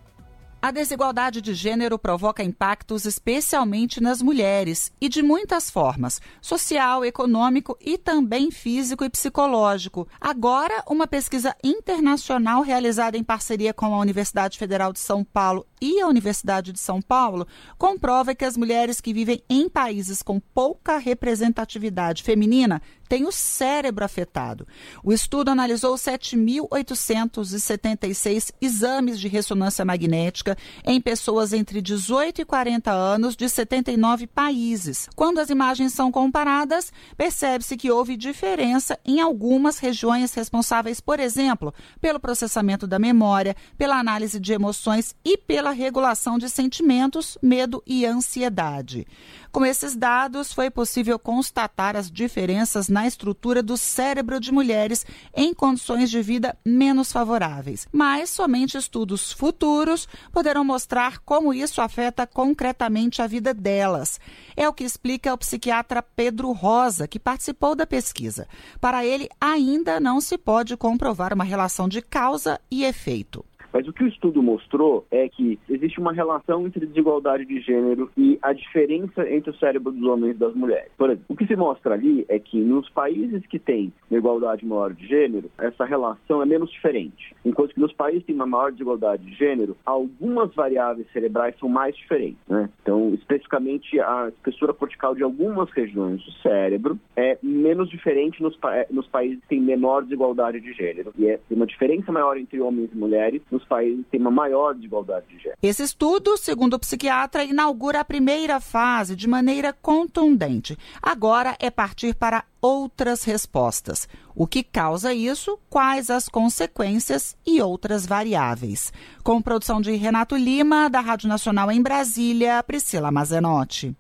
A desigualdade de gênero provoca impactos especialmente nas mulheres e de muitas formas: social, econômico e também físico e psicológico. Agora, uma pesquisa internacional realizada em parceria com a Universidade Federal de São Paulo e a Universidade de São Paulo comprova que as mulheres que vivem em países com pouca representatividade feminina tem o cérebro afetado. O estudo analisou 7.876 exames de ressonância magnética em pessoas entre 18 e 40 anos de 79 países. Quando as imagens são comparadas, percebe-se que houve diferença em algumas regiões responsáveis, por exemplo, pelo processamento da memória, pela análise de emoções e pela regulação de sentimentos, medo e ansiedade. Com esses dados, foi possível constatar as diferenças na estrutura do cérebro de mulheres em condições de vida menos favoráveis. Mas somente estudos futuros poderão mostrar como isso afeta concretamente a vida delas. É o que explica o psiquiatra Pedro Rosa, que participou da pesquisa. Para ele, ainda não se pode comprovar uma relação de causa e efeito. Mas o que o estudo mostrou é que existe uma relação entre desigualdade de gênero e a diferença entre o cérebro dos homens e das mulheres. Por exemplo, o que se mostra ali é que nos países que têm igualdade maior de gênero, essa relação é menos diferente. Enquanto que nos países que têm uma maior desigualdade de gênero, algumas variáveis cerebrais são mais diferentes. Né? Então, especificamente, a espessura cortical de algumas regiões do cérebro é menos diferente nos, pa nos países que têm menor desigualdade de gênero. E é, uma diferença maior entre homens e mulheres nos países tem uma maior desigualdade de gênero. Esse estudo, segundo o psiquiatra, inaugura a primeira fase de maneira contundente. Agora é partir para outras respostas. O que causa isso, quais as consequências e outras variáveis. Com produção de Renato Lima, da Rádio Nacional em Brasília, Priscila Mazenotti.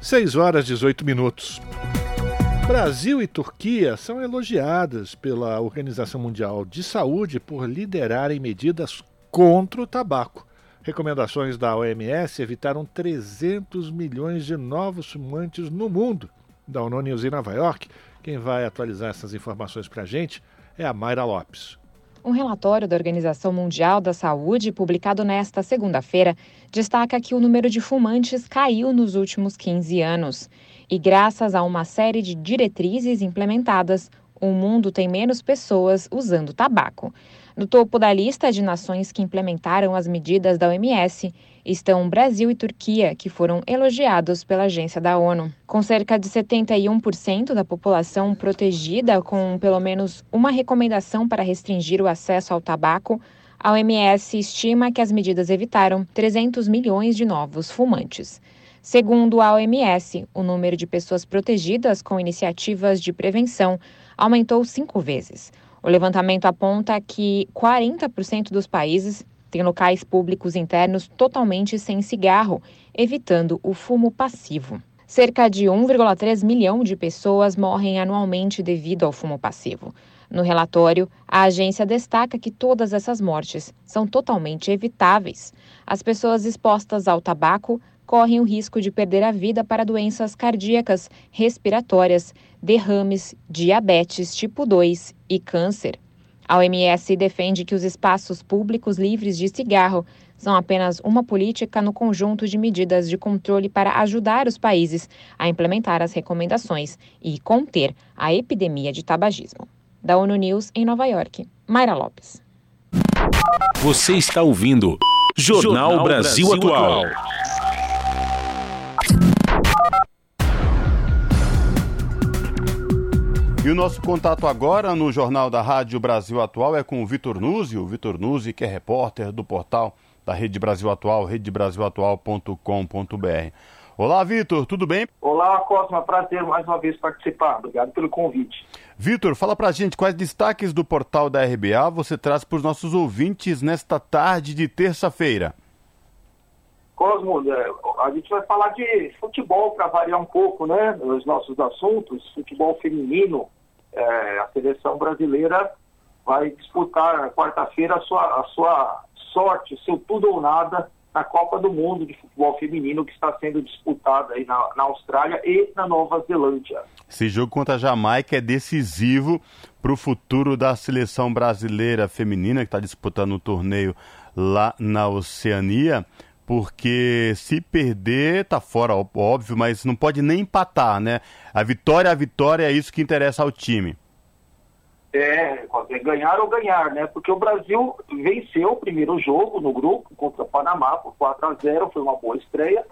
6 horas 18 minutos. Brasil e Turquia são elogiadas pela Organização Mundial de Saúde por liderarem medidas contra o tabaco. Recomendações da OMS evitaram 300 milhões de novos fumantes no mundo. Da ONU News em Nova York, quem vai atualizar essas informações para a gente é a Mayra Lopes. Um relatório da Organização Mundial da Saúde, publicado nesta segunda-feira, destaca que o número de fumantes caiu nos últimos 15 anos. E graças a uma série de diretrizes implementadas, o mundo tem menos pessoas usando tabaco. No topo da lista de nações que implementaram as medidas da OMS estão Brasil e Turquia, que foram elogiados pela agência da ONU. Com cerca de 71% da população protegida com pelo menos uma recomendação para restringir o acesso ao tabaco, a OMS estima que as medidas evitaram 300 milhões de novos fumantes. Segundo a OMS, o número de pessoas protegidas com iniciativas de prevenção aumentou cinco vezes. O levantamento aponta que 40% dos países têm locais públicos internos totalmente sem cigarro, evitando o fumo passivo. Cerca de 1,3 milhão de pessoas morrem anualmente devido ao fumo passivo. No relatório, a agência destaca que todas essas mortes são totalmente evitáveis. As pessoas expostas ao tabaco correm o risco de perder a vida para doenças cardíacas, respiratórias, derrames, diabetes tipo 2 e câncer. A OMS defende que os espaços públicos livres de cigarro são apenas uma política no conjunto de medidas de controle para ajudar os países a implementar as recomendações e conter a epidemia de tabagismo. Da ONU News em Nova York, Mayra Lopes. Você está ouvindo Jornal, Jornal Brasil, Brasil, Atual. E o nosso contato agora no Jornal da Rádio Brasil Atual é com o Vitor Nuzzi, o Vitor Nuzzi, que é repórter do portal da Rede Brasil Atual, redebrasilatual.com.br. Olá, Vitor, tudo bem? Olá, Cosma, prazer mais uma vez participar. Obrigado pelo convite. Vitor, fala pra gente quais destaques do portal da RBA você traz para os nossos ouvintes nesta tarde de terça-feira. Cosmo, é, a gente vai falar de futebol para variar um pouco, né? Os nossos assuntos, futebol feminino. É, a seleção brasileira vai disputar quarta-feira a sua, a sua sorte, seu tudo ou nada na Copa do Mundo de Futebol Feminino que está sendo disputada aí na, na Austrália e na Nova Zelândia. Esse jogo contra a Jamaica é decisivo para o futuro da seleção brasileira feminina que está disputando o um torneio lá na Oceania porque se perder tá fora, óbvio, mas não pode nem empatar, né? A vitória, a vitória é isso que interessa ao time. É, é ganhar ou ganhar, né? Porque o Brasil venceu o primeiro jogo no grupo contra o Panamá por 4 a 0, foi uma boa estreia,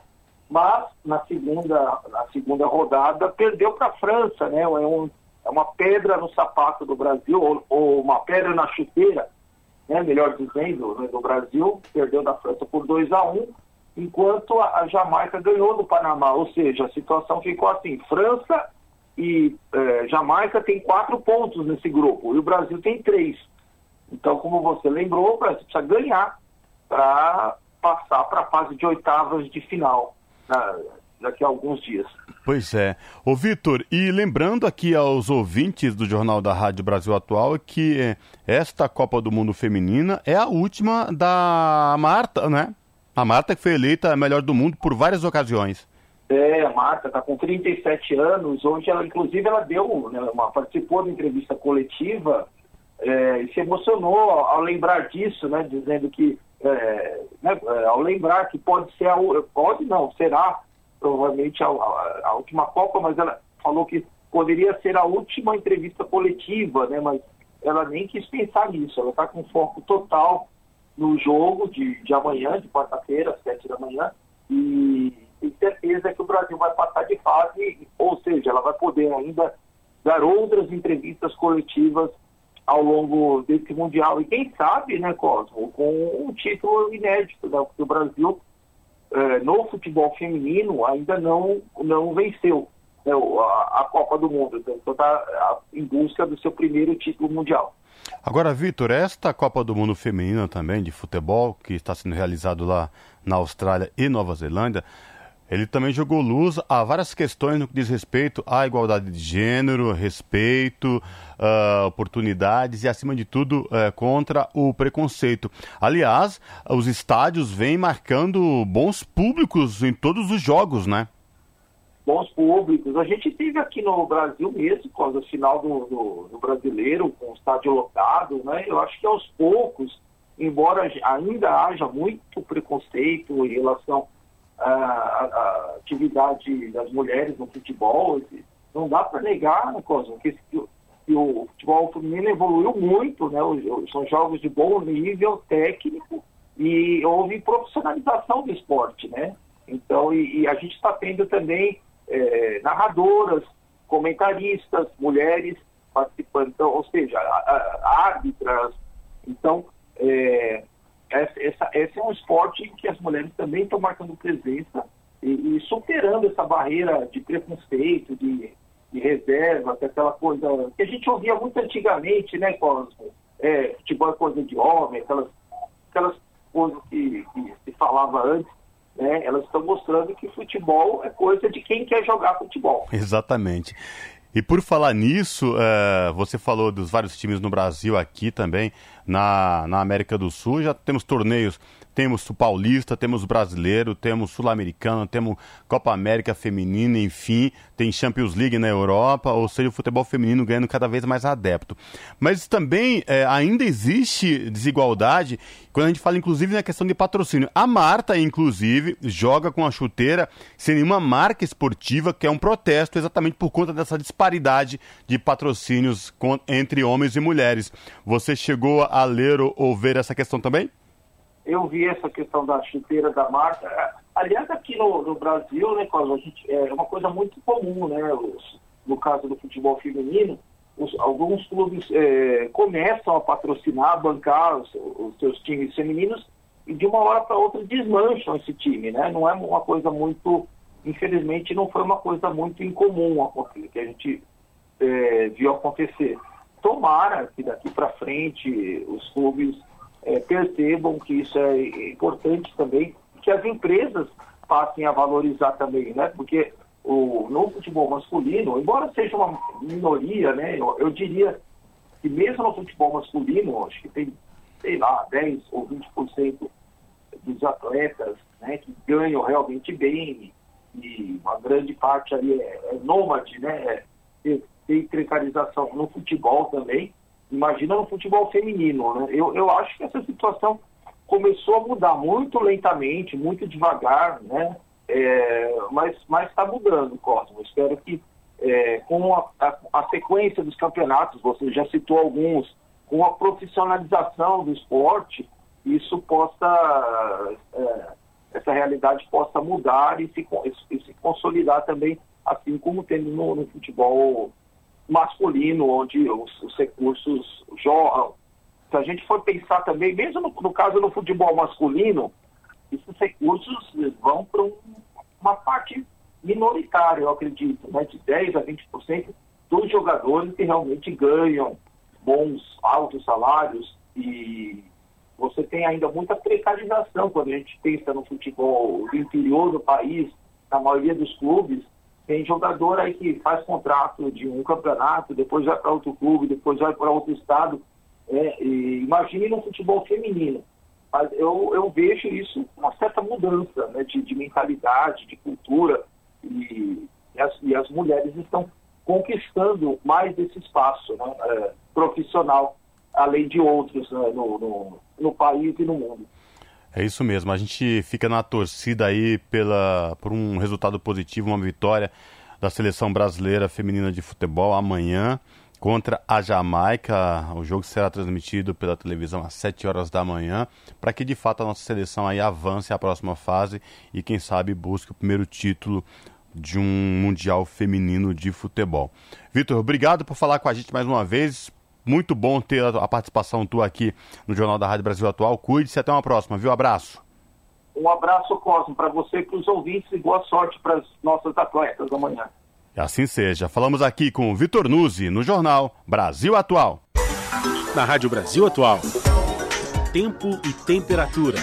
mas na segunda, na segunda rodada perdeu para a França, né? É, um, é uma pedra no sapato do Brasil, ou, ou uma pedra na chuteira né, melhor dizendo, né, do Brasil, perdeu da França por 2 a 1 enquanto a, Jamaica ganhou do Panamá. Ou seja, a situação ficou assim: França e eh, Jamaica tem quatro pontos nesse grupo e o Brasil tem três. Então, como você lembrou, o Brasil precisa ganhar para passar para a fase de oitavas de final. Né? daqui a alguns dias. Pois é. Ô Vitor, e lembrando aqui aos ouvintes do Jornal da Rádio Brasil Atual que esta Copa do Mundo Feminina é a última da Marta, né? A Marta que foi eleita a melhor do mundo por várias ocasiões. É, a Marta está com 37 anos, hoje ela, inclusive, ela deu, né, uma, participou da entrevista coletiva é, e se emocionou ao, ao, lembrar disso, né, dizendo que, é, né, é, ao lembrar que pode ser, a, pode não, será provavelmente a, a, a, última Copa, mas ela falou que poderia ser a última entrevista coletiva, né? Mas ela nem quis pensar nisso, ela está com foco total no jogo de, de amanhã, de quarta-feira, às sete da manhã, e tem certeza que o Brasil vai passar de fase, ou seja, ela vai poder ainda dar outras entrevistas coletivas ao longo desse Mundial. E quem sabe, né, Cosmo, com um título inédito, né? Porque o Brasil é, no futebol feminino ainda não, não venceu né, a, a, Copa do Mundo. Então está em busca do seu primeiro título mundial. Agora, Vitor, esta Copa do Mundo feminina também de futebol, que está sendo realizado lá na Austrália e Nova Zelândia, Ele também jogou luz a várias questões no que diz respeito à igualdade de gênero, respeito, uh, oportunidades e, acima de tudo, uh, contra o preconceito. Aliás, os estádios vêm marcando bons públicos em todos os jogos, né? Bons públicos. A gente teve aqui no Brasil mesmo, com a final do, do, do brasileiro, com o estádio lotado, né? Eu acho que aos poucos, embora ainda haja muito preconceito em relação a, a, atividade das mulheres no futebol. Não dá para negar, né, Cosmo, que, que, que, o futebol feminino evoluiu muito, né? São jogos de bom nível técnico e houve profissionalização do esporte, né? Então, e, e a gente está tendo também é, narradoras, comentaristas, mulheres participando, então, ou seja, árbitras. Então, é, essa, esse é um esporte em que as mulheres também estão marcando presença e, e, superando essa barreira de preconceito, de, de reserva, aquela coisa que a gente ouvia muito antigamente, né, Cosmo? É, futebol é coisa de homem, aquelas, aquelas coisas que, que se falava antes, né? Elas estão mostrando que futebol é coisa de quem quer jogar futebol. Exatamente. E por falar nisso, uh, você falou dos vários times no Brasil aqui também, na, na América do Sul, já temos torneios temos o Paulista, temos o Brasileiro, temos Sul-Americano, temos Copa América Feminina, enfim, tem Champions League na Europa, ou seja, o futebol feminino ganhando cada vez mais adepto. Mas também é, ainda existe desigualdade quando a gente fala, inclusive, na questão de patrocínio. A Marta, inclusive, joga com a chuteira sem nenhuma marca esportiva, que é um protesto exatamente por conta dessa disparidade de patrocínios entre homens e mulheres. Você chegou a ler ou ver essa questão também? eu vi essa questão da chuteira da marca. Aliás, aqui no, no Brasil, né, a gente, é uma coisa muito comum, né? Os, no caso do futebol feminino, os, alguns clubes é, começam a patrocinar, a bancar os, os, seus times femininos e de uma hora para outra desmancham esse time, né? Não é uma coisa muito, infelizmente, não foi uma coisa muito incomum que a gente é, viu acontecer. Tomara que daqui para frente os clubes é, percebam que isso é importante também, que as empresas passem a valorizar também, né? Porque o, no futebol masculino, embora seja uma minoria, né? Eu, eu diria que mesmo no futebol masculino, acho que tem, sei lá, 10 ou 20% dos atletas né, que ganham realmente bem e uma grande parte ali é, é nômade, né? É, tem precarização no futebol também. Imagina no futebol feminino. Né? Eu, eu acho que essa situação começou a mudar muito lentamente, muito devagar, né? É, mas está mudando, Cosmo. Espero que é, com a, a, a, sequência dos campeonatos, você já citou alguns, com a profissionalização do esporte, isso possa, é, essa realidade possa mudar e se, e se consolidar também, assim como tem no, no futebol masculino, onde os, os recursos jogam. Se a gente for pensar também, mesmo no, no caso do futebol masculino, esses recursos vão para um, uma parte minoritária, eu acredito, né, de 10% a 20% dos jogadores que realmente ganham bons, altos salários e você tem ainda muita precarização quando a gente pensa no futebol do interior do país, na maioria dos clubes, tem jogador aí que faz contrato de um campeonato, depois vai para outro clube, depois vai para outro estado. É, imagine no futebol feminino. Mas eu, eu vejo isso uma certa mudança né, de, de mentalidade, de cultura, e, e, as, e, as, mulheres estão conquistando mais esse espaço né, é, profissional, além de outros né, no, no, no país e no mundo. É isso mesmo, a gente fica na torcida aí pela, por um resultado positivo, uma vitória da seleção brasileira feminina de futebol amanhã contra a Jamaica. O jogo será transmitido pela televisão às 7 horas da manhã, para que de fato a nossa seleção aí avance à próxima fase e quem sabe busque o primeiro título de um mundial feminino de futebol. Vitor, obrigado por falar com a gente mais uma vez. Muito bom ter a participação tua aqui no Jornal da Rádio Brasil Atual. Cuide-se até uma próxima, viu? Abraço. Um abraço, Cosmo, para você e para os ouvintes e boa sorte para as nossas atletas amanhã. Assim seja. Falamos aqui com o Vitor Nuzzi no Jornal Brasil Atual. Na Rádio Brasil Atual. Tempo e temperatura.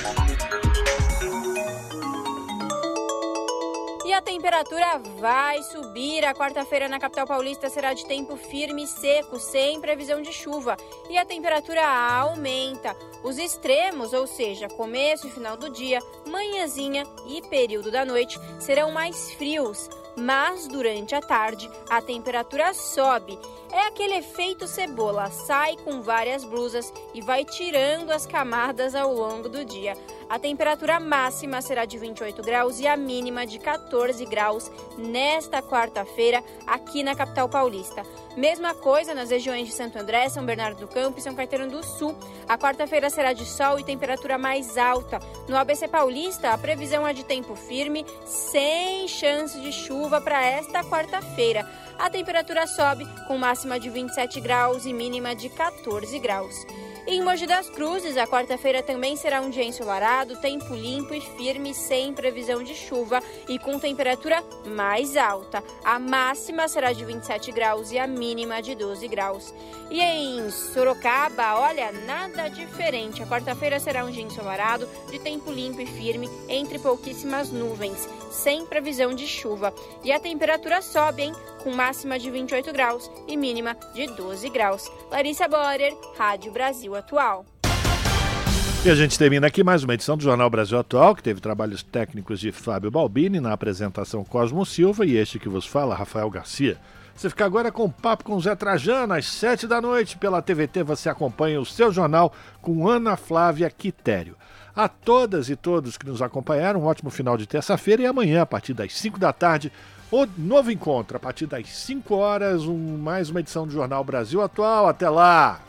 A temperatura vai subir. A quarta-feira na capital paulista será de tempo firme e seco, sem previsão de chuva. E a temperatura aumenta. Os extremos, ou seja, começo e final do dia, manhãzinha e período da noite, serão mais frios mas durante a tarde a temperatura sobe. É aquele efeito cebola, sai com várias blusas e vai tirando as camadas ao longo do dia. A temperatura máxima será de 28 graus e a mínima de 14 graus nesta quarta-feira aqui na capital paulista. Mesma coisa nas regiões de Santo André, São Bernardo do Campo e São Caetano do Sul. A quarta-feira será de sol e temperatura mais alta. No ABC Paulista, a previsão é de tempo firme, sem chance de chuva para esta quarta-feira. A temperatura sobe com máxima de 27 graus e mínima de 14 graus. Em Mogi das Cruzes, a quarta-feira também será um dia ensolarado, tempo limpo e firme, sem previsão de chuva e com temperatura mais alta. A máxima será de 27 graus e a mínima de 12 graus. E em Sorocaba, olha, nada diferente. A quarta-feira será um dia ensolarado, de tempo limpo e firme, entre pouquíssimas nuvens, sem previsão de chuva. E a temperatura sobe, hein? Com máxima de 28 graus e mínima de 12 graus. Larissa Borer, Rádio Brasil Atual. E a gente termina aqui mais uma edição do Jornal Brasil Atual, que teve trabalhos técnicos de Fábio Balbini, na apresentação Cosmo Silva e este que vos fala, Rafael Garcia. Você fica agora com o Papo com Zé Trajano, às sete da noite. Pela TVT você acompanha o seu jornal com Ana Flávia Quitério. A todas e todos que nos acompanharam, um ótimo final de terça-feira e amanhã, a partir das 5 da tarde, o novo encontro. A partir das 5 horas, um, mais uma edição do Jornal Brasil Atual. Até lá!